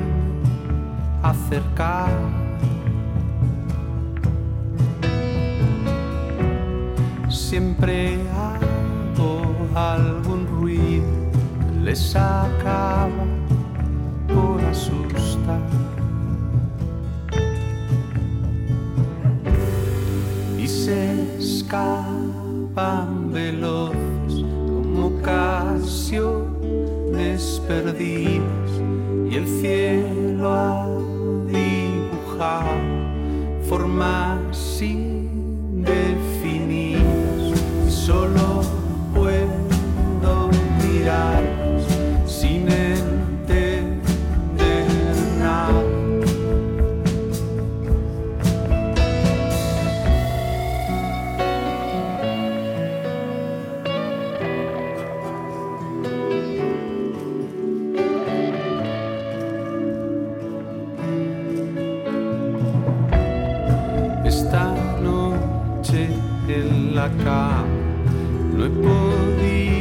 acercar. Siempre hago algún ruido que les acaba por asustar. Y se escapan veloces como ocasiones perdidas y el cielo ha dibujado formas indefinidas y solo puedo mirarlas en la cama. No he podido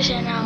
lugar.
El hombre